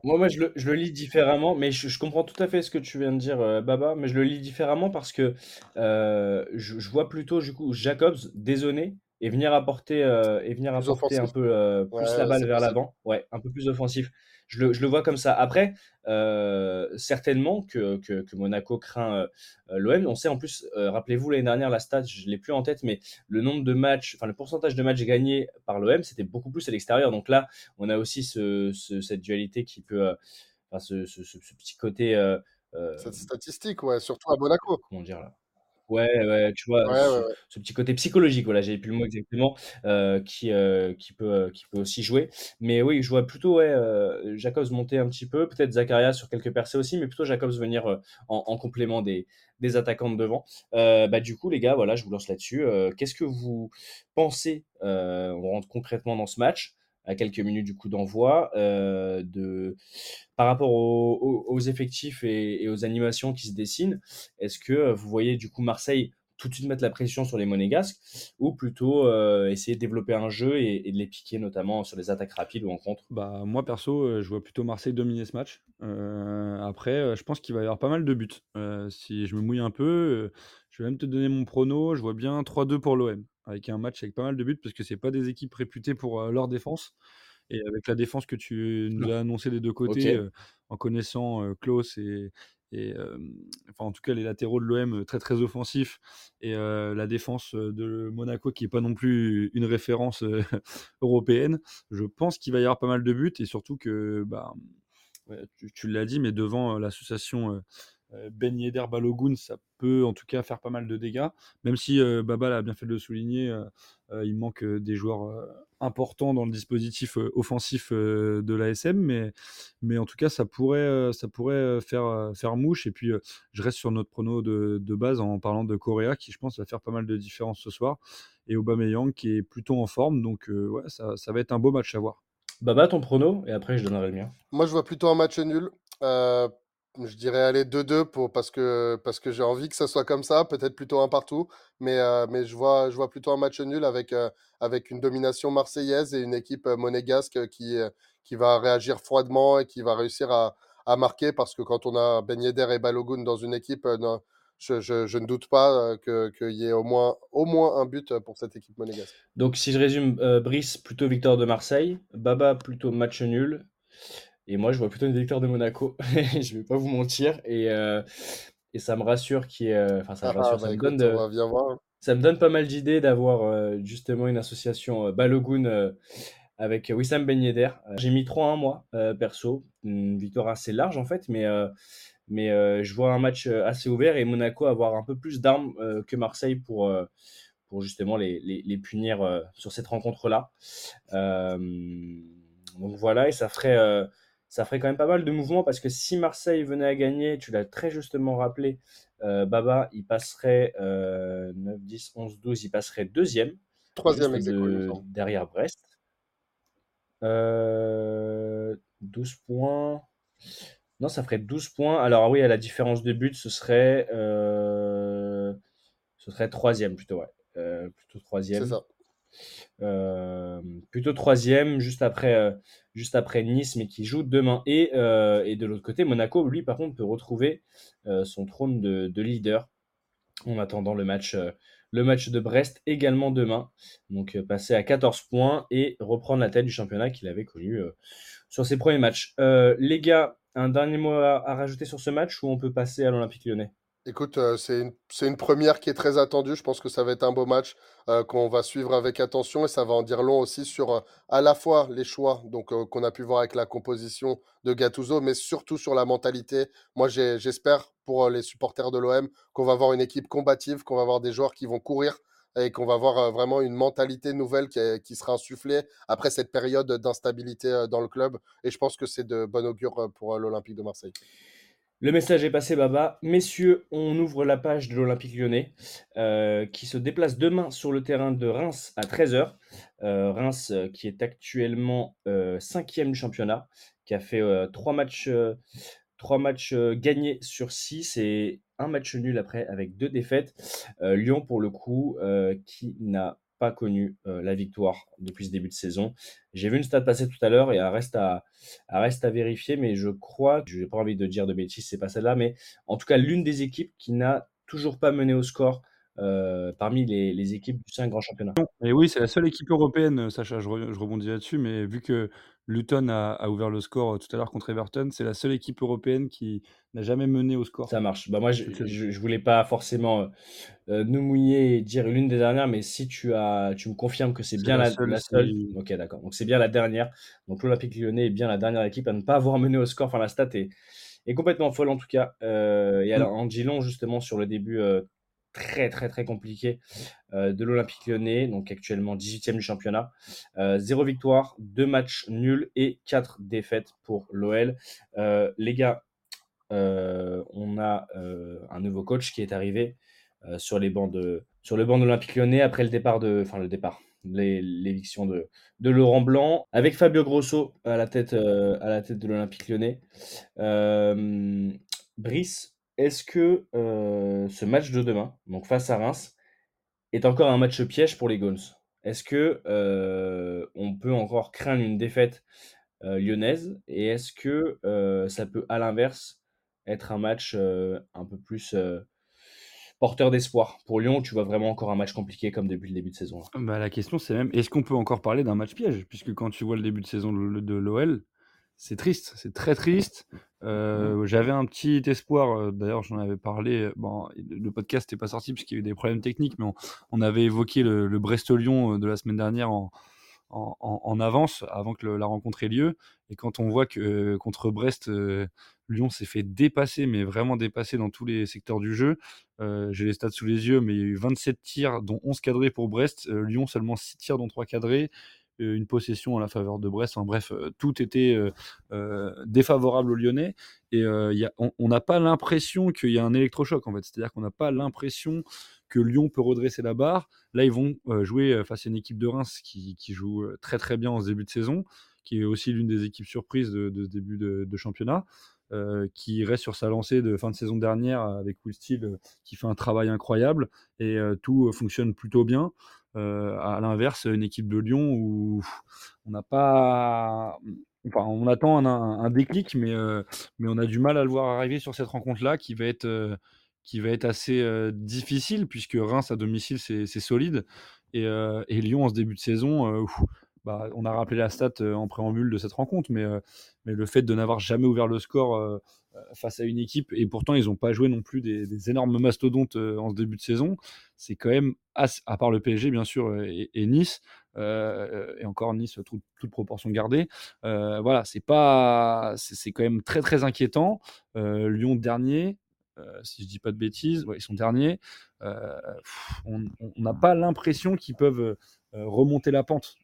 Moi, moi je, le, je, le, lis différemment, mais je, je, comprends tout à fait ce que tu viens de dire, euh, Baba, mais je le lis différemment parce que euh, je, je, vois plutôt du coup Jacobs dézonner et venir apporter, euh, et venir apporter un peu plus ouais, la balle vers l'avant, ouais, un peu plus offensif. Je le, je le vois comme ça. Après, euh, certainement que, que, que, Monaco craint euh, l'OM. On sait en plus, euh, rappelez-vous l'année dernière, la stat, je ne l'ai plus en tête, mais le nombre de matchs, enfin le pourcentage de matchs gagnés par l'OM, c'était beaucoup plus à l'extérieur. Donc là, on a aussi ce, ce, cette dualité qui peut, euh, enfin ce, ce, petit côté. euh, cette statistique, ouais, surtout à Monaco. Comment dire là Ouais, ouais, tu vois, ouais, ce, ouais, ouais. ce, petit côté psychologique, voilà, j'avais plus le mot exactement, euh, qui, euh, qui, peut, qui peut aussi jouer. Mais oui, je vois plutôt ouais, euh, Jacobs monter un petit peu, peut-être Zakaria sur quelques percées aussi, mais plutôt Jacobs venir en, en, complément des, des attaquants de devant. bah, du coup, les gars, voilà, je vous lance là-dessus. Qu'est-ce que vous pensez On rentre concrètement dans ce match? À quelques minutes du coup d'envoi, euh, de par rapport aux, effectifs et, aux animations qui se dessinent, est-ce que vous voyez du coup Marseille tout de suite mettre la pression sur les monégasques ou plutôt euh, essayer de développer un jeu et, de les piquer notamment sur les attaques rapides ou en contre? Bah, Moi perso, euh, je vois plutôt Marseille dominer ce match. Euh, après, je pense qu'il va y avoir pas mal de buts. si je me mouille un peu, je vais même te donner mon prono. Je vois bien 3-2 pour l'OM. Avec un match avec pas mal de buts, parce que c'est pas des équipes réputées pour leur défense. Et avec la défense que tu nous as annoncé des deux côtés, Ok. en connaissant Klaus et, et enfin en tout cas les latéraux de l'OM très très offensifs et la défense de Monaco qui est pas non plus une référence européenne, je pense qu'il va y avoir pas mal de buts et surtout que bah, tu, tu l'as dit, mais devant l'association Ben Yedder Balogun, ça peut en tout cas faire pas mal de dégâts. Même si Baba l'a bien fait de le souligner, il manque des joueurs importants dans le dispositif offensif de l'ASM, mais, mais en tout cas, ça pourrait, ça pourrait faire, faire mouche. Et puis, je reste sur notre prono de, de, base en parlant de Correa, qui je pense va faire pas mal de différence ce soir, et Aubameyang qui est plutôt en forme. Donc, ouais, ça, ça va être un beau match à voir. Baba, ton prono, et après je donnerai le mien. Moi, je vois plutôt un match nul. Euh, je dirais aller 2-2 pour, parce que, j'ai envie que ça soit comme ça, peut-être plutôt un partout, mais, je, vois, plutôt un match nul avec, une domination marseillaise et une équipe monégasque qui, va réagir froidement et qui va réussir à, marquer parce que quand on a Ben Yedder et Balogun dans une équipe, je, ne doute pas qu'il y ait au moins, un but pour cette équipe monégasque. Donc, si je résume, Brice plutôt victoire de Marseille, Baba plutôt match nul, et moi je vois plutôt une victoire de Monaco. je vais pas vous mentir, et, euh, et ça me rassure qui Enfin, ça me rassure, ah, ça, bah, me écoute, donne de... voir. ça me donne pas mal d'idées d'avoir euh, justement une association euh, Balogun euh, avec Wissam Ben Yedder. J'ai mis 3-1 moi, perso, une victoire assez large en fait, mais mais euh, je vois un match assez ouvert et Monaco avoir un peu plus d'armes euh, que Marseille pour, euh, pour justement les, les, les punir sur cette rencontre-là. donc voilà, et ça ferait, ça ferait quand même pas mal de mouvements parce que si Marseille venait à gagner, tu l'as très justement rappelé, Baba, il passerait 9, 10, 11, 12, il passerait deuxième. Troisième de, derrière Brest. 12 points. Non, ça ferait 12 points. Alors oui, à la différence de but, ce serait euh, ce serait troisième plutôt, ouais. Euh, plutôt troisième. C'est ça. Euh, plutôt troisième, juste après, euh, juste après Nice, mais qui joue demain. Et, euh, et de l'autre côté, Monaco, lui, par contre, peut retrouver son trône de, de, leader en attendant le match, le match de Brest également demain. Donc passer à 14 points et reprendre la tête du championnat qu'il avait connu sur ses premiers matchs. les gars, un dernier mot à, à, rajouter sur ce match ou on peut passer à l'Olympique lyonnais? Écoute, euh, c'est une, première qui est très attendue. Je pense que ça va être un beau match euh, qu'on va suivre avec attention et ça va en dire long aussi sur euh, à la fois les choix donc qu'on a pu voir avec la composition de Gattuso, mais surtout sur la mentalité. Moi, j'espère pour les supporters de l'OM qu'on va avoir une équipe combative, qu'on va avoir des joueurs qui vont courir et qu'on va avoir vraiment une mentalité nouvelle qui, qui, sera insufflée après cette période d'instabilité dans le club. Et je pense que c'est de bon augure pour l'Olympique de Marseille. Le message est passé, Baba. Messieurs, on ouvre la page de l'Olympique lyonnais euh, qui se déplace demain sur le terrain de Reims à 13h. Euh, Reims euh, qui est actuellement cinquième du championnat, qui a fait trois matchs, trois matchs gagnés sur six et un match nul après avec deux défaites. Lyon, pour le coup, qui n'a pas connu euh, la victoire depuis ce début de saison. J'ai vu une stat passer tout à l'heure et elle reste à, reste à vérifier, mais je crois, je n'ai pas envie de dire de bêtises, c'est pas celle-là, mais en tout cas l'une des équipes qui n'a toujours pas mené au score euh, parmi les, équipes du 5 grand championnat. Et oui, c'est la seule équipe européenne, Sacha, je rebondis là-dessus, mais vu que Luton a, a, ouvert le score tout à l'heure contre Everton, c'est la seule équipe européenne qui n'a jamais mené au score. Ça marche. Bah moi, je, je voulais pas forcément euh, nous mouiller et dire l'une des dernières, mais si tu as, tu me confirmes que c'est bien la, la seule. La seule ok, d'accord. Donc c'est bien la dernière. Donc l'Olympique Lyonnais est bien la dernière équipe à ne pas avoir mené au score. Enfin, la stat est, est complètement folle en tout cas. Euh, et alors, en Gilon, justement, sur le début euh, très très très compliqué euh, de l'Olympique lyonnais, donc actuellement 18e du championnat. Euh, zéro victoire, deux matchs nuls et quatre défaites pour l'OL. Euh, les gars, on a un nouveau coach qui est arrivé sur, les bancs de, sur le banc de l'Olympique lyonnais après le départ de... Enfin le départ, l'éviction de, de, Laurent Blanc, avec Fabio Grosso à la tête, à la tête de l'Olympique lyonnais. Brice, est-ce que euh, ce match de demain, donc face à Reims, est encore un match piège pour les Guns Est-ce que euh, on peut encore craindre une défaite euh, lyonnaise? Et est-ce que ça peut, à l'inverse, être un match un peu plus porteur d'espoir? Pour Lyon Tu vois vraiment encore un match compliqué comme depuis le début de saison bah, La question, c'est même est-ce qu'on peut encore parler d'un match piège? Puisque quand tu vois le début de saison de l'OL, c'est triste, c'est très triste. Euh, j'avais un petit espoir, euh, d'ailleurs j'en avais parlé, bon, le podcast n'est pas sorti parce qu'il y a eu des problèmes techniques, mais on, avait évoqué le, le Brest-Lyon de la semaine dernière en, en, avance avant que la rencontre ait lieu. Et quand on voit que euh, contre Brest, euh, Lyon s'est fait dépasser, mais vraiment dépasser dans tous les secteurs du jeu. Euh, j'ai les stats sous les yeux, mais il y a eu 27 tirs, dont 11 cadrés pour Brest. Lyon seulement 6 tirs, dont 3 cadrés. Une possession à la faveur de Brest. Bref, tout était défavorable aux Lyonnais. Et on n'a pas l'impression qu'il y a un électrochoc, en fait. C'est-à-dire qu'on n'a pas l'impression que Lyon peut redresser la barre. Là, ils vont jouer face à une équipe de Reims qui, joue très très bien en ce début de saison, qui est aussi l'une des équipes surprises de, ce début de, championnat. qui reste sur sa lancée de fin de saison dernière avec Will Steele qui fait un travail incroyable et tout fonctionne plutôt bien. À l'inverse, une équipe de Lyon où on n'a pas. Enfin, on attend un, déclic, mais, mais on a du mal à le voir arriver sur cette rencontre-là qui va être qui va être assez difficile puisque Reims à domicile c'est solide et, Lyon en ce début de saison, bah, on a rappelé la stat en préambule de cette rencontre, mais, le fait de n'avoir jamais ouvert le score face à une équipe et pourtant ils n'ont pas joué non plus des, énormes mastodontes en ce début de saison, c'est quand même à part le PSG bien sûr et, Nice. et encore Nice, toute, proportion gardée. voilà, c'est quand même très très inquiétant. Lyon dernier, euh, si je dis pas de bêtises, ils sont derniers. Euh, on n'a pas l'impression qu'ils peuvent euh, remonter la pente.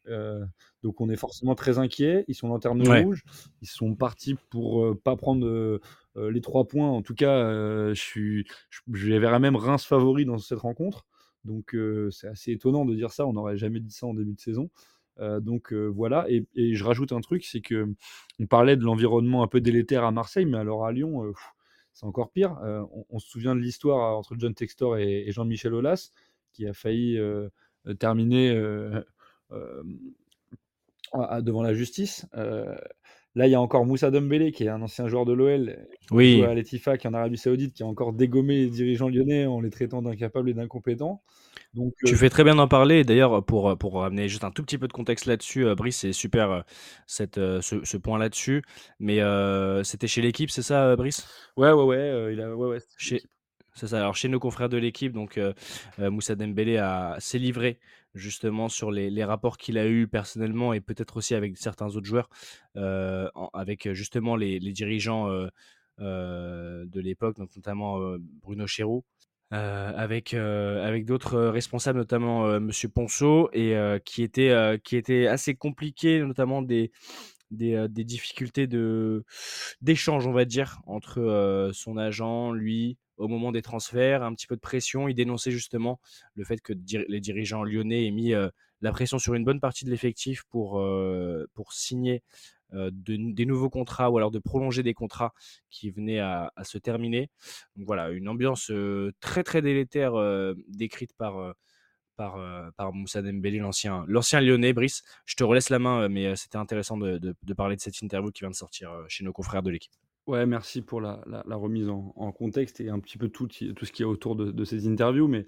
Donc on est forcément très inquiet. Ils sont lanterne rouge. Ils sont partis pour pas prendre les trois points. En tout cas, je suis, je, verrais même Reims favori dans cette rencontre. Donc c'est assez étonnant de dire ça. On n'aurait jamais dit ça en début de saison. donc voilà. Et, je rajoute un truc, c'est que on parlait de l'environnement un peu délétère à Marseille, mais alors à Lyon, c'est encore pire. Euh, on, se souvient de l'histoire entre John Textor et, Jean-Michel Aulas, qui a failli euh, terminer euh, devant la justice. Là, il y a encore Moussa Dembélé, qui est un ancien joueur de l'OL, oui. à l'Etifak en Arabie Saoudite, qui a encore dégommé les dirigeants lyonnais en les traitant d'incapables et d'incompétents. Donc, tu euh, fais très bien d'en parler. D'ailleurs, pour, pour amener juste un tout petit peu de contexte là-dessus, euh, Brice, c'est super euh, cette, ce, point là-dessus. Mais c'était chez l'équipe, c'est ça, Brice? Ouais, ouais, ouais. il a, ouais, ouais chez... C'est ça. Alors, chez nos confrères de l'équipe, donc Moussa Dembélé s'est livré justement sur les, rapports qu'il a eus personnellement et peut-être aussi avec certains autres joueurs, euh, avec justement les, dirigeants euh, euh, de l'époque, notamment Bruno avec avec d'autres responsables notamment Monsieur Ponceau et qui était qui était assez compliqué notamment des des, des difficultés de d'échange on va dire entre son agent lui au moment des transferts, un petit peu de pression. Il dénonçait justement le fait que les dirigeants lyonnais aient mis euh, la pression sur une bonne partie de l'effectif pour, euh, pour signer euh, des nouveaux contrats ou alors de prolonger des contrats qui venaient à, se terminer. Donc voilà, une ambiance très très délétère décrite par, par, par Moussa Dembélé, l'ancien, l'ancien lyonnais. Brice, je te relaisse la main, mais c'était intéressant de, parler de cette interview qui vient de sortir chez nos confrères de l'équipe. Ouais, merci pour la, remise en, contexte et un petit peu tout, ce qui est autour de, ces interviews. Mais,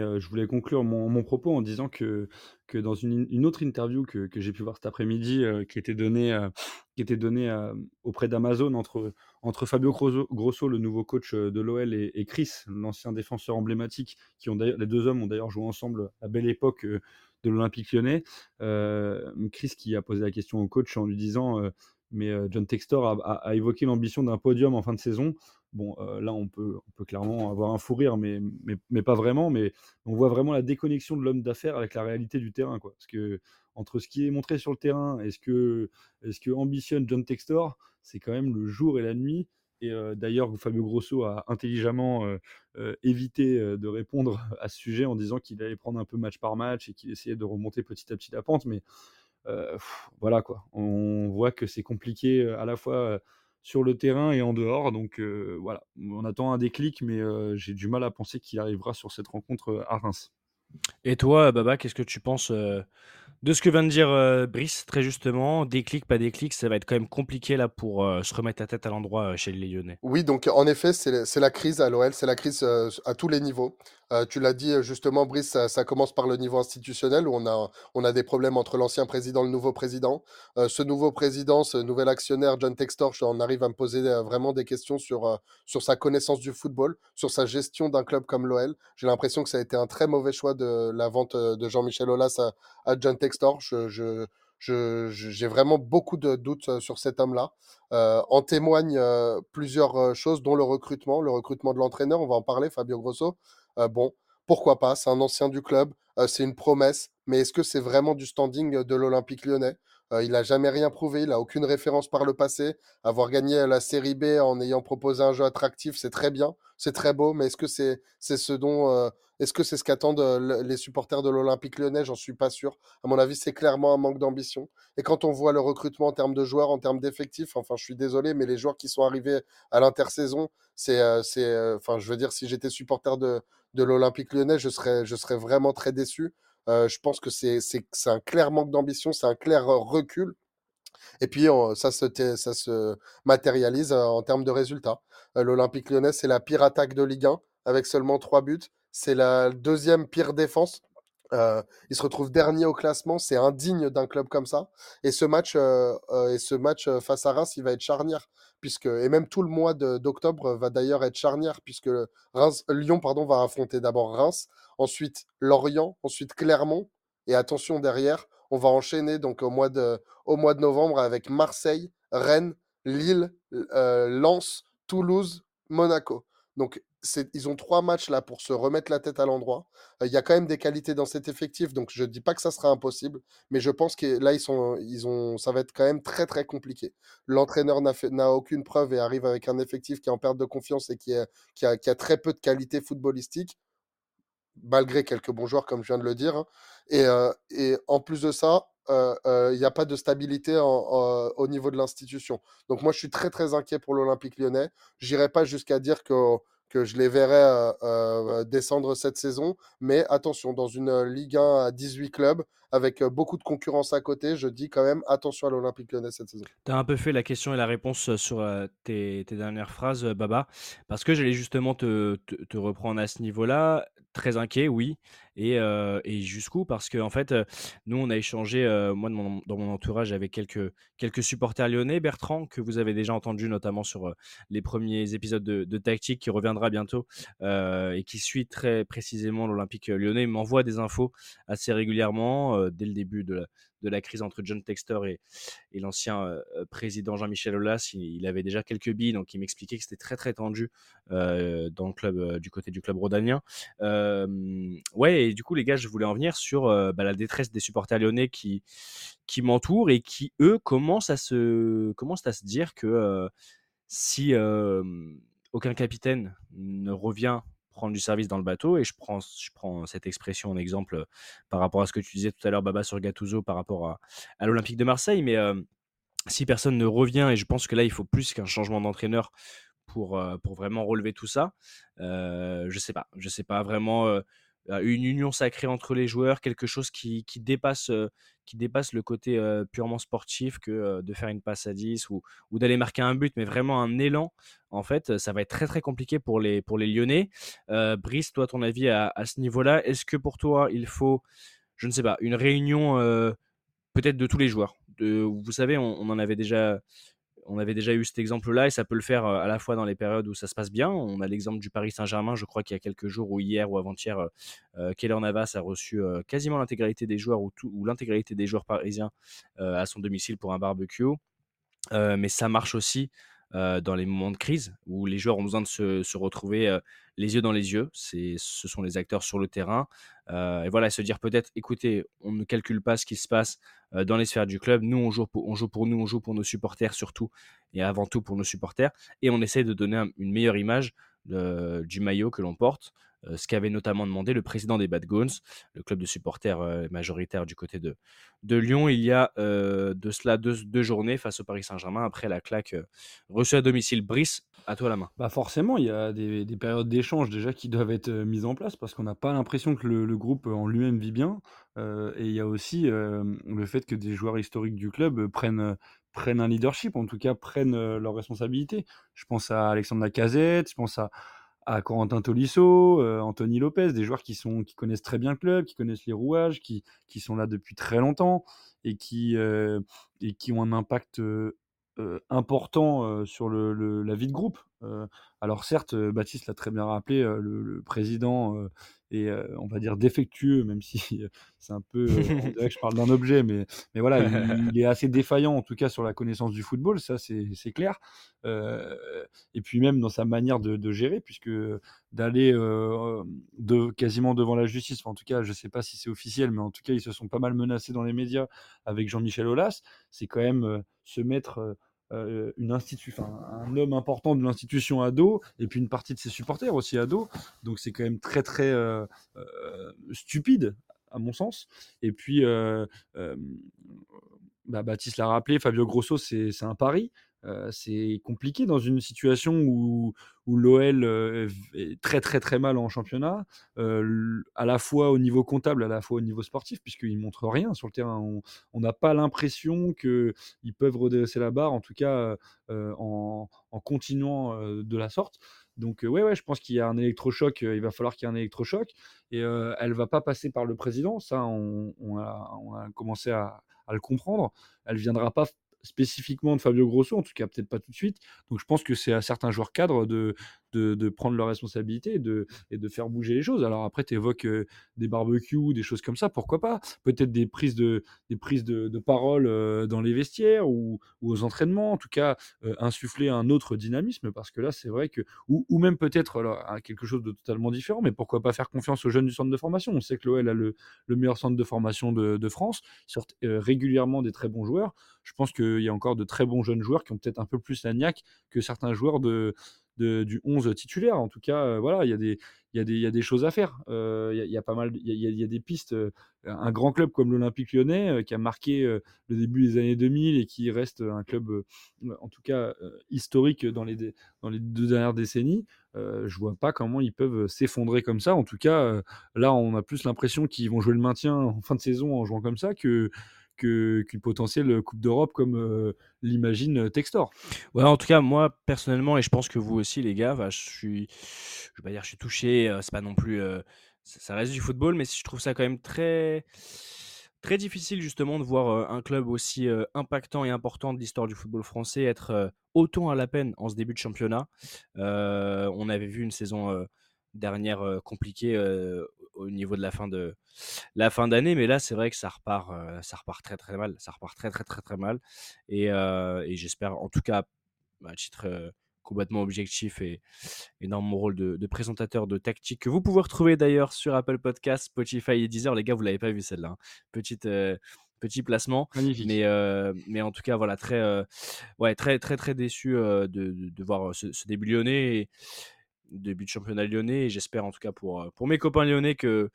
euh, je voulais conclure mon, propos en disant que, dans une, autre interview que, j'ai pu voir cet après-midi, euh, qui était donnée, euh, auprès d'Amazon entre, entre Fabio Grosso, le nouveau coach de l'OL, et, Chris, l'ancien défenseur emblématique, qui ont les deux hommes ont d'ailleurs joué ensemble à belle époque de l'Olympique lyonnais. Chris qui a posé la question au coach en lui disant mais John Textor a, évoqué l'ambition d'un podium en fin de saison. Bon, là, on peut, clairement avoir un fou rire, mais, pas vraiment. Mais on voit vraiment la déconnexion de l'homme d'affaires avec la réalité du terrain. Quoi. Parce que entre ce qui est montré sur le terrain et ce que, ambitionne John Textor, c'est quand même le jour et la nuit. Et d'ailleurs, Fabio Grosso a intelligemment évité de répondre à ce sujet en disant qu'il allait prendre un peu match par match et qu'il essayait de remonter petit à petit la pente. Mais euh, voilà quoi. On voit que c'est compliqué euh, à la fois euh, sur le terrain et en dehors. Donc voilà, on attend un déclic, mais j'ai du mal à penser qu'il arrivera sur cette rencontre à Reims. Et toi, Baba, qu'est-ce que tu penses euh, de ce que vient de dire euh, Brice, très justement Déclic, pas déclic, ça va être quand même compliqué là pour euh, se remettre la tête à l'endroit euh, chez les Lyonnais? Oui, donc en effet, c'est c'est la crise à l'OL, c'est la crise euh, à tous les niveaux. Euh, tu l'as dit euh, justement, Brice, ça, commence par le niveau institutionnel où on a, des problèmes entre l'ancien président et le nouveau président. Euh, ce nouveau président, ce nouvel actionnaire, John Textor, on arrive à me poser vraiment des questions sur, sa connaissance du football, sur sa gestion d'un club comme l'OL. J'ai l'impression que ça a été un très mauvais choix de la vente de Jean-Michel Aulas à, John Textor. J'ai vraiment beaucoup de doutes sur cet homme-là. En témoignent plusieurs choses, dont le recrutement, le recrutement de l'entraîneur. On va en parler, Fabio Grosso. Euh, bon, pourquoi pas C'est un ancien du club, euh, c'est une promesse, mais est-ce que c'est vraiment du standing de l'Olympique lyonnais? Euh, Il n'a jamais rien prouvé, il n'a aucune référence par le passé. Avoir gagné la Série B en ayant proposé un jeu attractif, c'est très bien, c'est très beau, mais est-ce que c'est ce dont, euh, est-ce que c'est ce qu'attendent euh, le- les supporters de l'Olympique lyonnais? J'en suis pas sûr. À mon avis, c'est clairement un manque d'ambition. Et quand on voit le recrutement en termes de joueurs, en termes d'effectifs, enfin, je suis désolé, mais les joueurs qui sont arrivés à l'intersaison, c'est, euh, euh, enfin, je veux dire, si j'étais supporter de, de l'Olympique lyonnais, je serais, vraiment très déçu. Euh, je pense que c'est, un clair manque d'ambition, c'est un clair euh, recul. Et puis, ça se, matérialise euh, en termes de résultats. L'Olympique lyonnais, c'est la pire attaque de Ligue 1 avec seulement trois buts. C'est la deuxième pire défense. Euh, il se retrouve dernier au classement. C'est indigne d'un club comme ça. Et ce match, euh, euh, et ce match face à Reims, il va être charnière. Puisque, et même tout le mois d'octobre va d'ailleurs être charnière, puisque Lyon pardon, va affronter d'abord Reims, ensuite Lorient, ensuite Clermont. Et attention derrière, on va enchaîner donc au mois de, au mois de novembre avec Marseille, Rennes, Lille, Lens, Toulouse, Monaco. Donc, ils ont trois matchs là pour se remettre la tête à l'endroit. Euh, Il y a quand même des qualités dans cet effectif, donc je ne dis pas que ça sera impossible, mais je pense que là, ils sont, ils ont, ça va être quand même très très compliqué. L'entraîneur n'a aucune preuve et arrive avec un effectif qui est en perte de confiance et qui, a, très peu de qualité footballistique malgré quelques bons joueurs, comme je viens de le dire. hein. Et, euh, et en plus de ça, euh, euh, il n'y a pas de stabilité au niveau de l'institution. Donc moi, je suis très très inquiet pour l'Olympique lyonnais. J'irai pas jusqu'à dire que, que je les verrai euh, euh, descendre cette saison, mais attention, dans une euh, Ligue 1 à 18 clubs, avec euh, beaucoup de concurrence à côté, je dis quand même attention à l'Olympique lyonnais cette saison. Tu as un peu fait la question et la réponse euh, sur euh, tes, dernières phrases, Baba, parce que j'allais justement te, reprendre à ce niveau-là. Très inquiet, oui. Et, jusqu'où? Parce que en fait, nous, on a échangé, moi, dans mon entourage, avec quelques, supporters lyonnais. Bertrand, que vous avez déjà entendu, notamment sur les premiers épisodes de, de Tactique, qui reviendra bientôt et qui suit très précisément l'Olympique lyonnais, m'envoie des infos assez régulièrement euh, dès le début de la, crise entre John Textor et, l'ancien euh, président Jean-Michel Aulas, il, avait déjà quelques billes, donc il m'expliquait que c'était très très tendu euh, dans le club, euh, du côté du club rhodanien. Euh, ouais, et du coup les gars, je voulais en venir sur euh, bah, la détresse des supporters lyonnais qui, m'entourent et qui eux commencent à se, commencent à se dire que euh, si euh, aucun capitaine ne revient prendre du service dans le bateau, et je prends, je prends cette expression en exemple euh, par rapport à ce que tu disais tout à l'heure, Baba, sur Gattuso, par rapport à, l'Olympique de Marseille, mais si personne ne revient, et je pense que là, il faut plus qu'un changement d'entraîneur pour, euh, pour vraiment relever tout ça, euh, je sais pas, je sais pas vraiment euh, une union sacrée entre les joueurs, quelque chose qui, qui dépasse, euh, qui dépasse le côté euh, purement sportif que euh, de faire une passe à 10 ou, ou d'aller marquer un but, mais vraiment un élan. En fait, ça va être très très compliqué pour les, pour les Lyonnais. Brice, toi, ton avis à, ce niveau-là, est-ce que pour toi, il faut, je ne sais pas, une réunion peut-être de tous les joueurs? De, Vous savez, on en avait déjà on avait déjà eu cet exemple-là et ça peut le faire euh, à la fois dans les périodes où ça se passe bien. On a l'exemple du Paris Saint-Germain, je crois qu'il y a quelques jours ou hier ou avant-hier, euh, euh, Keller Navas a reçu euh, quasiment l'intégralité des joueurs ou, l'intégralité des joueurs parisiens à son domicile pour un barbecue. Mais ça marche aussi dans les moments de crise où les joueurs ont besoin de se, retrouver euh, les yeux dans les yeux. Ce sont les acteurs sur le terrain. Euh, et voilà, se dire peut-être, écoutez, on ne calcule pas ce qui se passe euh, dans les sphères du club. Nous, on joue, pour, on joue pour nous, on joue pour nos supporters surtout et avant tout pour nos supporters. Et on essaie de donner un- une meilleure image du maillot que l'on porte. Euh, ce qu'avait notamment demandé le président des Bad Gones, le club de supporters euh, majoritaire du côté de, Lyon, il y a euh, de cela deux, journées face au Paris Saint-Germain après la claque reçue à domicile. Brice, à toi la main. Bah forcément, il y a des, des périodes d'échange déjà qui doivent être mises en place parce qu'on n'a pas l'impression que le, groupe en lui-même vit bien. Et il y a aussi le fait que des joueurs historiques du club prennent, prennent un leadership, en tout cas prennent leurs responsabilités. Je pense à Alexandre Lacazette, je pense à, à Corentin Tolisso, euh, Anthony Lopez, des joueurs qui, sont, qui connaissent très bien le club, qui connaissent les rouages, qui, qui sont là depuis très longtemps et qui, euh, et qui ont un impact euh, important sur le, la vie de groupe. Alors certes, Baptiste l'a très bien rappelé, le président est, euh, on va dire, défectueux, même si euh, c'est un peu, euh, on dirait que je parle d'un objet, mais, mais voilà, il, il est assez défaillant, en tout cas, sur la connaissance du football, ça c'est clair. Et puis même dans sa manière de, de gérer, puisque d'aller de, quasiment devant la justice, enfin, en tout cas, je ne sais pas si c'est officiel, mais en tout cas, ils se sont pas mal menacés dans les médias avec Jean-Michel Aulas, c'est quand même se mettre... euh, un homme important de l'institution à dos, et puis une partie de ses supporters aussi à dos. Donc c'est quand même très très euh, euh, stupide, à mon sens. Et puis, bah, Baptiste l'a rappelé, Fabio Grosso, c'est un pari. C'est compliqué dans une situation où, où l'OL est très très très mal en championnat, à la fois au niveau comptable, à la fois au niveau sportif, puisqu'ils ne montrent rien sur le terrain. On n'a pas l'impression qu'ils peuvent redresser la barre, en tout cas en, continuant de la sorte. Donc ouais, ouais, je pense qu'il y a un électrochoc, il va falloir qu'il y ait un électrochoc, et euh, elle va pas passer par le président, ça on, a, commencé à, à le comprendre. Elle viendra pas spécifiquement de Fabio Grosso, en tout cas peut-être pas tout de suite. Donc je pense que c'est à certains joueurs cadres de, de, prendre leurs responsabilités et de, faire bouger les choses. Alors après, tu évoques des barbecues, des choses comme ça, pourquoi pas? Peut-être des prises de, parole euh, dans les vestiaires ou, aux entraînements, en tout cas euh, insuffler un autre dynamisme, parce que là, c'est vrai que, ou, même peut-être à quelque chose de totalement différent, mais pourquoi pas faire confiance aux jeunes du centre de formation? On sait que l'OL a le, le meilleur centre de formation de, de France, euh, régulièrement des très bons joueurs. Je pense qu'il y a encore de très bons jeunes joueurs qui ont peut-être un peu plus la que certains joueurs de, du 11 titulaire. En tout cas, euh, voilà, il y, a des- y, a des- y a des choses à faire. Euh, Il y, a- pas mal, il y y a- des pistes. euh, un grand club comme l'Olympique lyonnais, qui a marqué le début des années 2000 et qui reste un club, en tout cas, historique dans les, dans les deux dernières décennies, je vois pas comment ils peuvent s'effondrer comme ça. En tout cas, là, on a plus l'impression qu'ils vont jouer le maintien en fin de saison en jouant comme ça que qu'une potentielle Coupe d'Europe comme euh, l'imagine Textor. Ouais, en tout cas, moi, personnellement, et je pense que vous aussi, les gars, bah, je suis, je vais pas dire, je suis touché. euh, c'est pas non plus, euh, ça reste du football, mais je trouve ça quand même très, très difficile justement de voir euh, un club aussi euh, impactant et important de l'histoire du football français être euh, autant à la peine en ce début de championnat. Euh, on avait vu une saison euh, dernière euh, compliquée euh, au niveau de la fin de la fin d'année, mais là, c'est vrai que ça repart, euh, ça repart très très mal. Ça repart très très très très mal. Et, et j'espère, en tout cas, à titre complètement objectif et, et dans mon rôle de, de présentateur de tactique, que vous pouvez retrouver d'ailleurs sur Apple Podcast, Spotify et Deezer. Les gars, vous l'avez pas vu celle-là. hein. Petite, petit placement. Magnifique. Mais, euh, mais en tout cas, voilà, très, euh, ouais, très, très, très déçu euh, de, de, de voir ce, ce début lyonnais. Et, début de championnat lyonnais et j'espère en tout cas pour, euh, pour mes copains lyonnais que,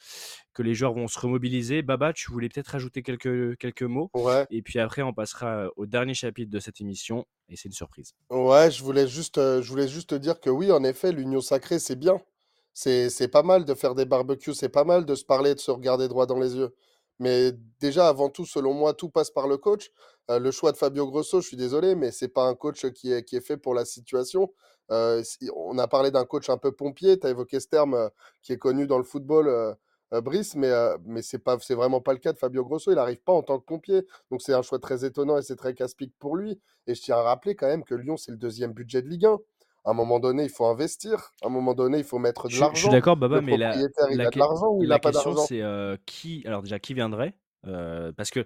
que les joueurs vont se remobiliser. Baba, tu voulais peut-être rajouter quelques, quelques mots Ouais. et puis après on passera au dernier chapitre de cette émission et c'est une surprise. Ouais, je voulais juste, euh, je voulais juste te dire que oui, en effet, l'union sacrée, c'est bien. C'est, c'est pas mal de faire des barbecues, c'est pas mal de se parler, de se regarder droit dans les yeux. Mais déjà, avant tout, selon moi, tout passe par le coach. Euh, le choix de Fabio Grosso, je suis désolé, mais c'est pas un coach qui est, qui est fait pour la situation. On a parlé d'un coach un peu pompier, tu as évoqué ce terme qui est connu dans le football, Brice, mais, mais c'est pas, c'est vraiment pas le cas de Fabio Grosso. Il n'arrive pas en tant que pompier. Donc c'est un choix très étonnant et c'est très casse-pique pour lui. Et je tiens à rappeler quand même que Lyon, c'est le deuxième budget de Ligue 1. À un moment donné, il faut investir. À un moment donné, il faut mettre de Je, je suis l'argent. d'accord, Baba, mais la, il a de l'argent ou il la question c'est euh, qui, alors déjà qui viendrait? Euh, Parce que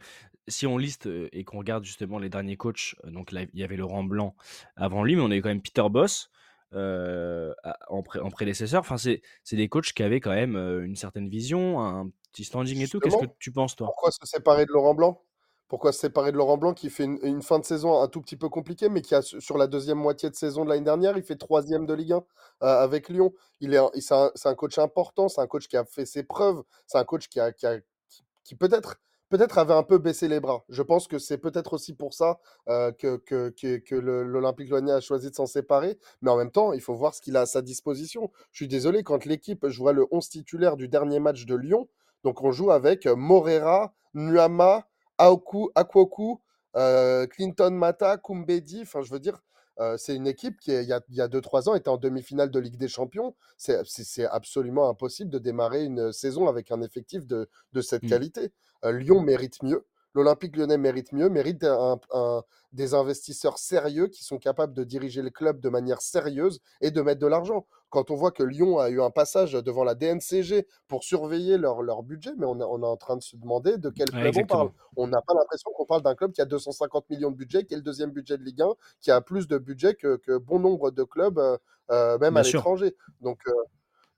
si on liste et qu'on regarde justement les derniers coachs, donc là il y avait Laurent Blanc avant lui, mais on avait quand même Peter Boss euh, en, pré- en prédécesseur. Enfin, c'est des coachs qui avaient quand même une certaine vision, un petit standing et tout. Qu'est-ce que tu penses toi? pourquoi se séparer de Laurent Blanc? Pourquoi se séparer de Laurent Blanc qui fait une, une fin de saison un tout petit peu compliquée, mais qui a su- sur la deuxième moitié de saison de l'année dernière, il fait troisième de Ligue 1 euh, avec Lyon? Il est, c'est un, coach important, c'est un coach qui a fait ses preuves, c'est un coach qui a, qui a- qui- qui peut-être peut-être avait un peu baissé les bras. Je pense que c'est peut-être aussi pour ça euh, que, que, l'Olympique Lyonnais a choisi de s'en séparer. Mais en même temps, il faut voir ce qu'il a à sa disposition. Je suis désolé, quand l'équipe jouera le 11 titulaire du dernier match de Lyon, donc on joue avec euh, Morera, Nuama, Aoku, Akwoku, euh, Clinton Mata, Kumbedi. Enfin, je veux dire, euh, c'est une équipe qui, il y a 2-3 ans, était en demi-finale de Ligue des Champions. C'est absolument impossible de démarrer une saison avec un effectif de, de cette Mm. qualité. Euh, Lyon mérite mieux. L'Olympique lyonnais mérite mieux, mérite un- un- des investisseurs sérieux qui sont capables de diriger le club de manière sérieuse et de mettre de l'argent. Quand on voit que Lyon a eu un passage devant la DNCG pour surveiller leur, leur budget, mais on, est- on est en train de se demander de quel Ouais, club on parle. On n'a pas l'impression qu'on parle d'un club qui a 250 millions de budget, qui est le deuxième budget de Ligue 1, qui a plus de budget que, que bon nombre de clubs, euh, euh, même Bien à l'étranger. Donc, euh,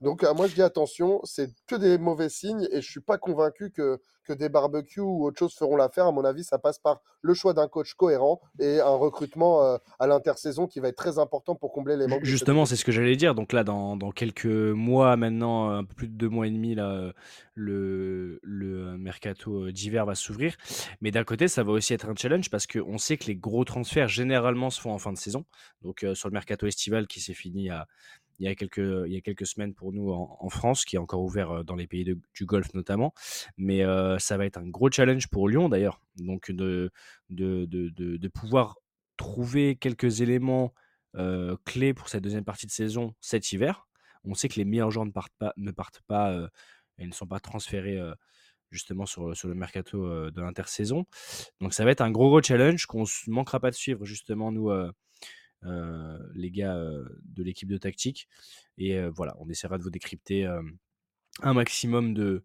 donc euh, moi, je dis attention, c'est que des mauvais signes et je suis pas convaincu que, que des barbecues ou autre chose feront l'affaire. À mon avis, ça passe par le choix d'un coach cohérent et un recrutement euh, à l'intersaison qui va être très important pour combler les manques Justement, c'est ce que j'allais dire. Donc là, dans, dans quelques mois maintenant, un peu plus de deux mois et demi, là, euh, le, le mercato euh, d'hiver va s'ouvrir. Mais d'un côté, ça va aussi être un challenge parce qu'on sait que les gros transferts généralement se font en fin de saison. Donc euh, sur le mercato estival qui s'est fini à- il y, a quelques, il y a quelques semaines pour nous en, France, qui est encore ouvert dans les pays du Golfe notamment. Mais ça va être un gros challenge pour Lyon d'ailleurs. Donc de, de, de, de, pouvoir trouver quelques éléments clés pour cette deuxième partie de saison cet hiver. On sait que les meilleurs joueurs ne partent pas, ne partent pas et ne sont pas transférés justement sur, sur le mercato de l'intersaison. Donc ça va être un gros gros challenge qu'on ne manquera pas de suivre justement nous les gars euh, de l'équipe de tactique. Et euh, voilà, on essaiera de vous décrypter euh, un maximum de,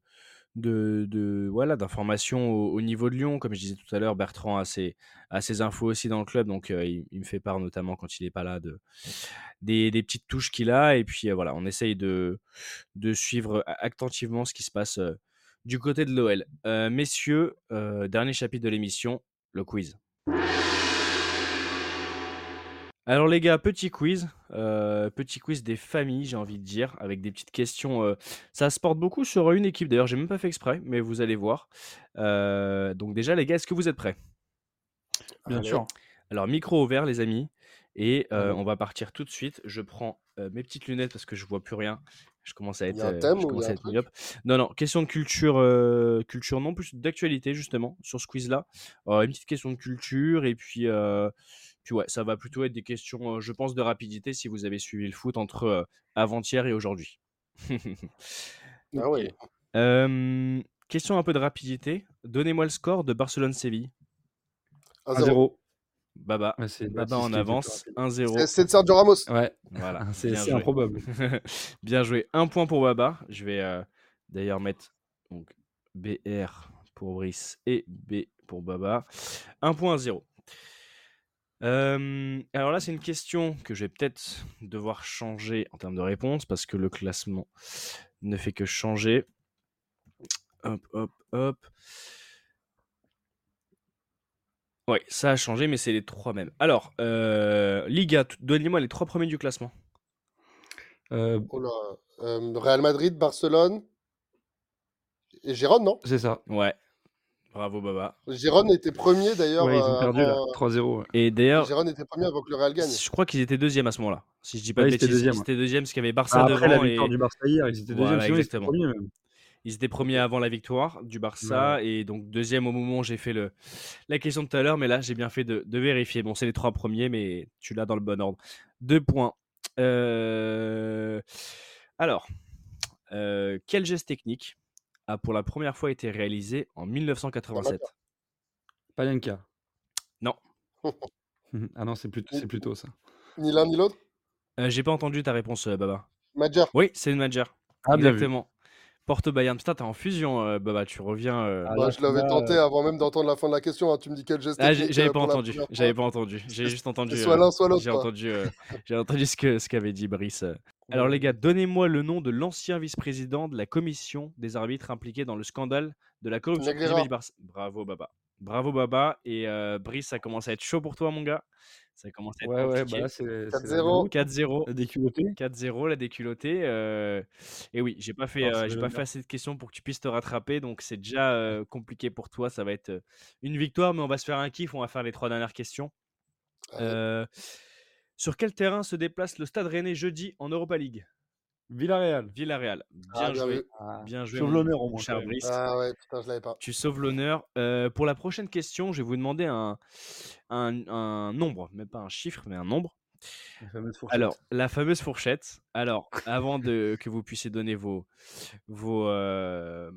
de, voilà d'informations au, au niveau de Lyon. Comme je disais tout à l'heure, Bertrand a ses, a ses infos aussi dans le club, donc euh, il, me fait part notamment quand il n'est pas là de, des, des petites touches qu'il a. Et puis euh, voilà, on essaye de, de suivre attentivement ce qui se passe euh, du côté de l'OL. Euh, messieurs, euh, dernier chapitre de l'émission, le quiz. Alors les gars, petit quiz, euh, petit quiz des familles, j'ai envie de dire, avec des petites questions. euh, ça se porte beaucoup sur une équipe. D'ailleurs, j'ai même pas fait exprès, mais vous allez voir. Euh, donc déjà, les gars, est-ce que vous êtes prêts? Bien Allez. sûr. Alors micro ouvert, les amis, et euh, Allez. on va partir tout de suite. Je prends euh, mes petites lunettes parce que je vois plus rien. Je commence à Il être, y a un euh, thème je ou il y commence a à un être truc? myope. Non, non, question de culture, euh, culture non plus d'actualité justement sur ce quiz-là. Euh, une petite question de culture et puis, euh, puis ouais, ça va plutôt être des questions, je pense, de rapidité si vous avez suivi le foot entre euh, avant-hier et aujourd'hui. Ah. Euh, question un peu de rapidité. Donnez-moi le score de Barcelone-Séville. 1-0. 1-0. Baba, Ouais, Baba en avance, plus 1-0. C'est de Sergio Ramos. Ouais, Voilà, c'est improbable. Bien joué. Un point pour Baba. Je vais euh, d'ailleurs mettre donc, BR pour Brice et B pour Baba. Un point à zéro. Euh, alors là, c'est une question que je vais peut-être devoir changer en termes de réponse parce que le classement ne fait que changer. Hop, hop, hop. Ouais, ça a changé, mais c'est les trois mêmes. Alors, euh, Liga, donnez-moi les trois premiers du classement. Euh, Oh là. Euh, Real Madrid, Barcelone et Gérone, non? C'est ça. Ouais. Bravo, Baba. Gérone était premier d'ailleurs. Ouais, ils ont euh, perdu là, avant- 3-0. ouais. Et d'ailleurs, Gérone était premier avant que le Real gagne. je crois qu'ils étaient deuxième à ce moment-là. Si je dis pas Ouais, de bêtises, deuxième, ils étaient deuxième parce qu'il y avait Barça Après la devant victoire et du Barça hier, ils étaient deuxième, Voilà, sinon ils étaient exactement. premiers même. ils étaient premiers avant la victoire du Barça et donc deuxième au moment où j'ai fait le la question de tout à l'heure, mais là j'ai bien fait de, de vérifier. Bon, c'est les trois premiers, mais tu l'as dans le bon ordre. Deux points. Euh, Alors, euh, quel geste technique a pour la première fois été réalisé en 1987 Payanka. Non. ah non, c'est plutôt, c'est plutôt ça. Ni l'un ni l'autre? Euh, J'ai pas entendu ta réponse, euh, Baba. Madjer. Oui, c'est le manager. Ah. Exactement. Porto Bayern. Putain, t'es en fusion, euh, Baba. Tu reviens. euh, Ah, Bah, là, je l'avais tenté euh, avant même d'entendre la fin de la question. hein. Tu me dis quel geste Ah, j'avais pas entendu. J'avais pas entendu. J'ai juste entendu. soit l'un, soit l'autre, J'ai entendu. euh, j'ai entendu ce que ce qu'avait dit Brice. Alors les gars, donnez-moi le nom de l'ancien vice-président de la commission des arbitres impliqués dans le scandale de la corruption Negreira. du Barça. Bravo Baba. Bravo Baba. Et euh, Brice, ça commence à être chaud pour toi, mon gars. Ça commence à être Ouais, ouais, bah compliqué. là, c'est c'est la 4-0. 4-0. la déculottée. 4-0, la déculottée. euh, Et oui, j'ai pas fait, Alors, euh, j'ai pas fait assez de questions pour que tu puisses te rattraper, donc c'est déjà euh, compliqué pour toi. Ça va être une victoire, mais on va se faire un kiff. On va faire les trois dernières questions. Sur quel terrain se déplace le Stade Rennais jeudi en Europa League? Villarreal. Villarreal. Ah, Bien bien joué. Ah, bien joué, sauve l'honneur au mon moins, cher. Brice. Ah ouais, putain, je l'avais pas. Tu sauves l'honneur. Euh, pour la prochaine question, je vais vous demander un, un, un nombre, même pas un chiffre, mais un nombre. La fameuse fourchette. Alors, la fameuse fourchette. Alors, avant de, que vous puissiez donner vos, vos, euh,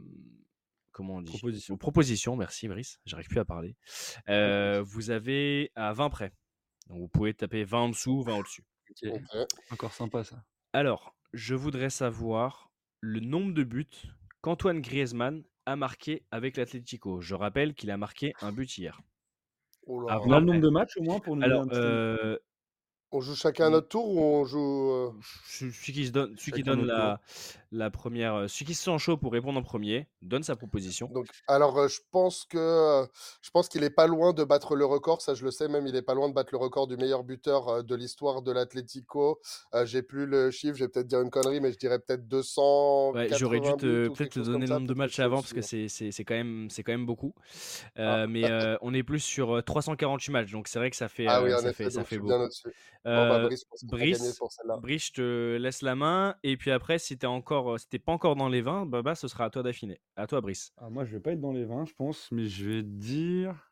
comment on dit? Propositions. Vos propositions, merci Brice, j'arrive plus à parler. Euh, vous avez à 20 près. Donc, vous pouvez taper 20 en dessous, 20 au-dessus. Ok. Ok. Encore sympa ça. Alors, je voudrais savoir le nombre de buts qu'Antoine Griezmann a marqué avec l'Atlético. Je rappelle qu'il a marqué un but hier. Oh là. On a 20 le nombre de matchs au moins pour nous Alors, euh, On joue chacun à notre tour ou on joue. euh, celui qui, se donne, celui qui donne la, la première, celui qui se sent chaud pour répondre en premier, donne sa proposition. Donc, alors, euh, je pense que je pense qu'il est pas loin de battre le record. Ça, je le sais. Même, il est pas loin de battre le record du meilleur buteur euh, de l'histoire de l'Atlético. Euh, j'ai plus le chiffre. Je vais peut-être dire une connerie, mais je dirais peut-être 280 Ouais, j'aurais dû peut-être te donner le nombre de matchs avant parce que c'est c'est c'est quand même c'est quand même beaucoup. Ah. Mais on est plus sur euh, 348 matchs, donc c'est vrai que ça fait Ah oui, ça effet. fait ça fait bien beaucoup. Bon, bah, Brice, Brice, je te laisse la main et puis après si t'es encore si t'es pas encore dans les 20, bah, bah ce sera à toi d'affiner. À toi Brice. Ah, moi, je vais pas être dans les 20, je pense, mais je vais dire.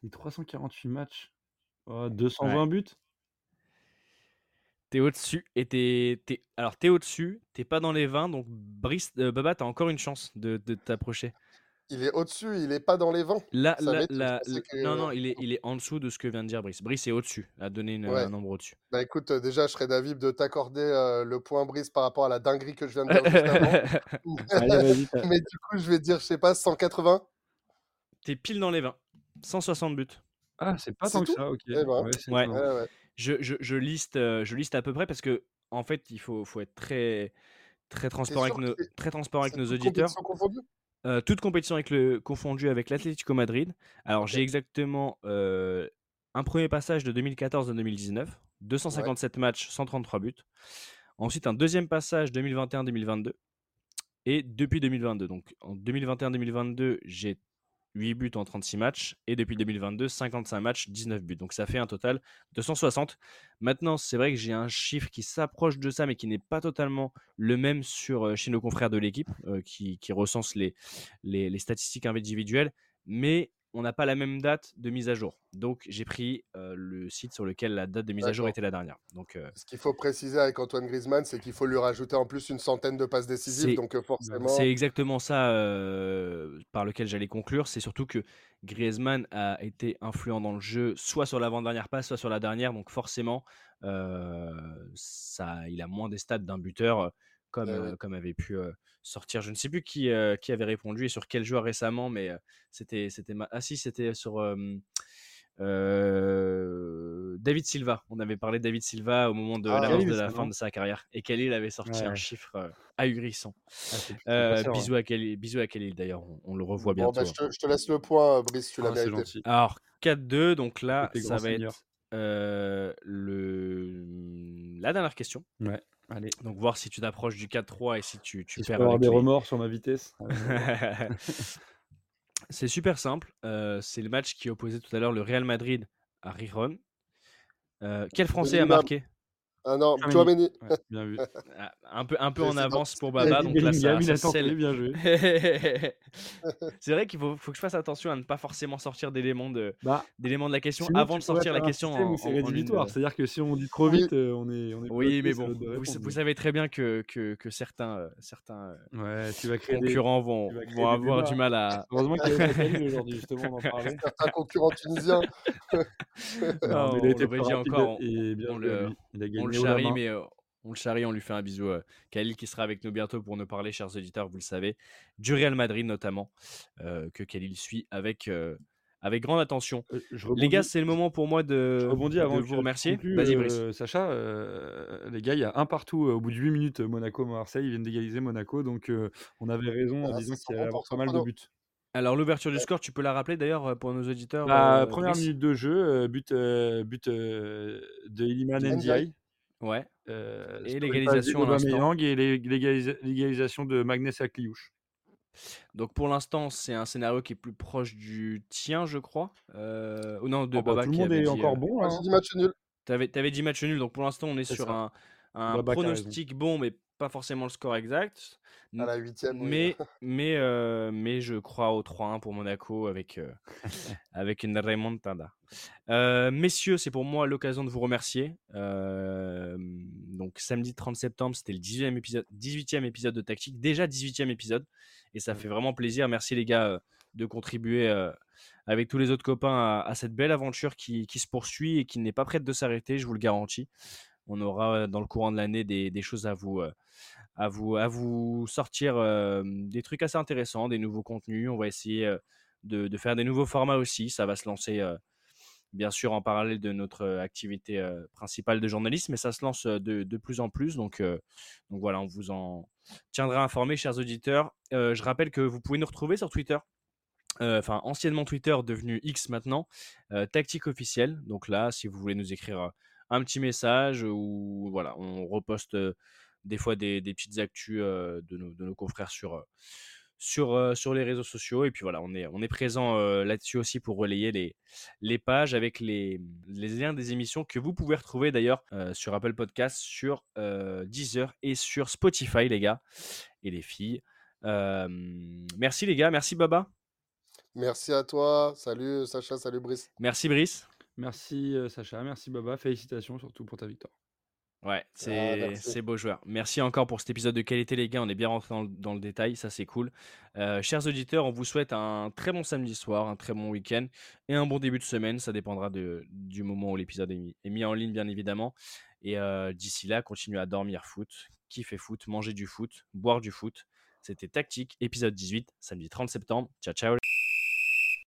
T'es 348 matchs. Oh, 220 Ouais. buts? T'es au-dessus et t'es t'es- alors t'es au-dessus, t'es pas dans les 20, donc Brice euh, Baba t'as encore une chance de, de t'approcher. Il est au-dessus. Il est pas dans les 20. Là, Ça là, m'étonne. Je là, pensais là- que. non non il est il est en dessous de ce que vient de dire Brice. Brice est au-dessus, a donné une- Ouais. un nombre au-dessus. Bah écoute, euh, déjà, je serais d'avis de t'accorder euh, le point Brice par rapport à la dinguerie que je viens de dire juste avant. Allez, vas-y. t'as- Mais du coup, je vais dire, je sais pas, 180. T'es pile dans les 20. 160 buts. Ah, c'est pas tant que ça, ok. Eh ben. Ouais, c'est Ouais. Ouais. Je, je, je liste, euh, je liste à peu près parce que en fait, il faut, faut être très, très transparent avec nos, très transparent avec nos auditeurs. Euh, toute compétition avec le, confondue avec l'Atlético Madrid. Alors, j'ai exactement euh, un premier passage de 2014 à 2019, 257 matchs, 133 buts. Ensuite, un deuxième passage 2021-2022. Et depuis 2022. Donc, en 2021-2022, j'ai 8 buts en 36 matchs. Et depuis 2022, 55 matchs, 19 buts. Donc, ça fait un total de 160. Maintenant, c'est vrai que j'ai un chiffre qui s'approche de ça, mais qui n'est pas totalement le même sur, euh, chez nos confrères de l'équipe, euh, qui, qui recensent les, les, les statistiques individuelles. Mais on n'a pas la même date de mise à jour. Donc, j'ai pris euh, le site sur lequel la date de mise à jour était la dernière. Donc, euh, Ce qu'il faut préciser avec Antoine Griezmann, c'est qu'il faut lui rajouter en plus une centaine de passes C'est- décisives. Donc euh, forcément, C'est exactement ça euh, par lequel j'allais conclure. C'est surtout que Griezmann a été influent dans le jeu, soit sur l'avant-dernière passe, soit sur la dernière. Donc forcément, ça, il a moins des stats d'un buteur, comme, euh, comme avait pu euh, sortir. Je ne sais plus qui, euh, qui avait répondu et sur quel joueur récemment, mais euh, c'était, c'était ma- ah si, c'était sur euh, euh, David Silva. On avait parlé de David Silva au moment de Ah, de la fin de sa carrière et Khalil avait sorti un chiffre euh, ahurissant. Ah, Euh, bisous, à Khalil, bisous à Khalil d'ailleurs, on, on le revoit bon, bientôt. bah, je, te, je te laisse le point, euh, Brice, tu l'as Ah, c'est mérité. gentil. Alors 4-2, donc là ça va être euh, le... la dernière question. Ouais, allez. Donc voir si tu t'approches du 4-3 et si tu, tu Si je perds peux avoir des les- remords sur ma vitesse. C'est super simple. euh, c'est le match qui opposait tout à l'heure le Real Madrid à Riron. Euh, quel Français a marqué? Ah non, Tchouaméni. Chouameni. ouais, bien vu. Ah, Un peu, un peu en avance pour a Baba, donc là ça, a ça scelle. bien joué. c'est vrai qu'il faut, faut que je fasse attention à ne pas forcément sortir d'éléments de, Bah, d'éléments de la question sinon, avant de sortir la question en, c'est rédhibitoire. C'est-à-dire que si on dit trop vite, euh, on est, on est Oui, mais bon, vous, savez très bien que, que, que certains, euh, certains euh, Ouais, tu vas créer des. concurrents vont, tu vas créer vont avoir du mal à. Heureusement qu'il y Khalil aujourd'hui, justement, on en parlait. Certains concurrents tunisiens. On a rapide encore, on le-. Il a On le charrie, mais euh, on le charrie, on lui fait un bisou. euh, Khalil qui sera avec nous bientôt pour nous parler, chers auditeurs, vous le savez, du Real Madrid notamment, euh, que Khalil suit avec, euh, avec grande attention. Euh, je Les gars, c'est le moment pour moi Je de, rebondis avant de vous remercier. conclues, Vas-y, euh, Brice. Sacha, euh, les gars, il y a un partout euh, au bout de 8 minutes, Monaco-Marseille, ils viennent d'égaliser Monaco, donc euh, on avait raison en Ah, disant qu'il y pour pas son mal de buts. Alors l'ouverture du score, tu peux la rappeler d'ailleurs euh, pour nos auditeurs Bah, euh, première Brice? minute de jeu, euh, but, euh, but euh, de Iliman Ndiaye. Ouais. euh, Et l'égalisation d'Aubameyang et l'é- l'égalisa- l'égalisation de Magnès Akliouche. Donc pour l'instant, c'est un scénario qui est plus proche du tien, je crois. Euh, ou non, de Oh, bah, Baba tout le monde est dit. encore euh, bon. Ouais, hein. j'ai dit match nul. T'avais, t'avais dit match nul, donc pour l'instant, on est sur ça. un, un pronostic bon, mais pas forcément le score exact. À la huitième, oui. Mais, mais, euh, mais je crois au 3-1 pour Monaco avec, euh, avec une remontada. Euh, messieurs, c'est pour moi l'occasion de vous remercier. Donc samedi 30 septembre, c'était le 18e épisode, 18e épisode de Tactique. Déjà 18e épisode. Et ça fait vraiment plaisir. Merci les gars de contribuer avec tous les autres copains à, à cette belle aventure qui, qui se poursuit et qui n'est pas prête de s'arrêter, je vous le garantis. On aura dans le courant de l'année des, choses à vous, sortir des trucs assez intéressants, des nouveaux contenus. On va essayer de, faire des nouveaux formats aussi. Ça va se lancer bien sûr en parallèle de notre activité principale de journalisme, mais ça se lance de, plus en plus. Donc, voilà, on vous en tiendra informé, chers auditeurs. Je rappelle que vous pouvez nous retrouver sur Twitter. Enfin, anciennement Twitter, devenu X maintenant, Tactique officielle. Donc là, si vous voulez nous écrire un petit message ou voilà, on reposte des fois des, des petites actus de, nos, de nos confrères sur, sur, sur les réseaux sociaux. Et puis voilà, on est, on est présent là-dessus aussi pour relayer les, les pages avec les, les liens des émissions que vous pouvez retrouver d'ailleurs sur Apple Podcast, sur Deezer et sur Spotify, les gars et les filles. Euh, merci les gars, merci Baba, Merci à toi. Salut Sacha, salut Brice. merci Brice. Merci euh, Sacha, merci Baba, félicitations surtout pour ta victoire. Ouais, c'est merci. c'est beau joueur. Merci encore pour cet épisode de qualité, les gars. On est bien rentré dans, le- dans le détail, ça c'est cool. Euh, chers auditeurs, on vous souhaite un très bon samedi soir, un très bon week-end et un bon début de semaine. Ça dépendra de, du moment où l'épisode est mis, est mis en ligne, bien évidemment. Et euh, d'ici là, continuez à dormir foot, kiffer foot, manger du foot, boire du foot. C'était Tactique, épisode 18, samedi 30 septembre. Ciao, ciao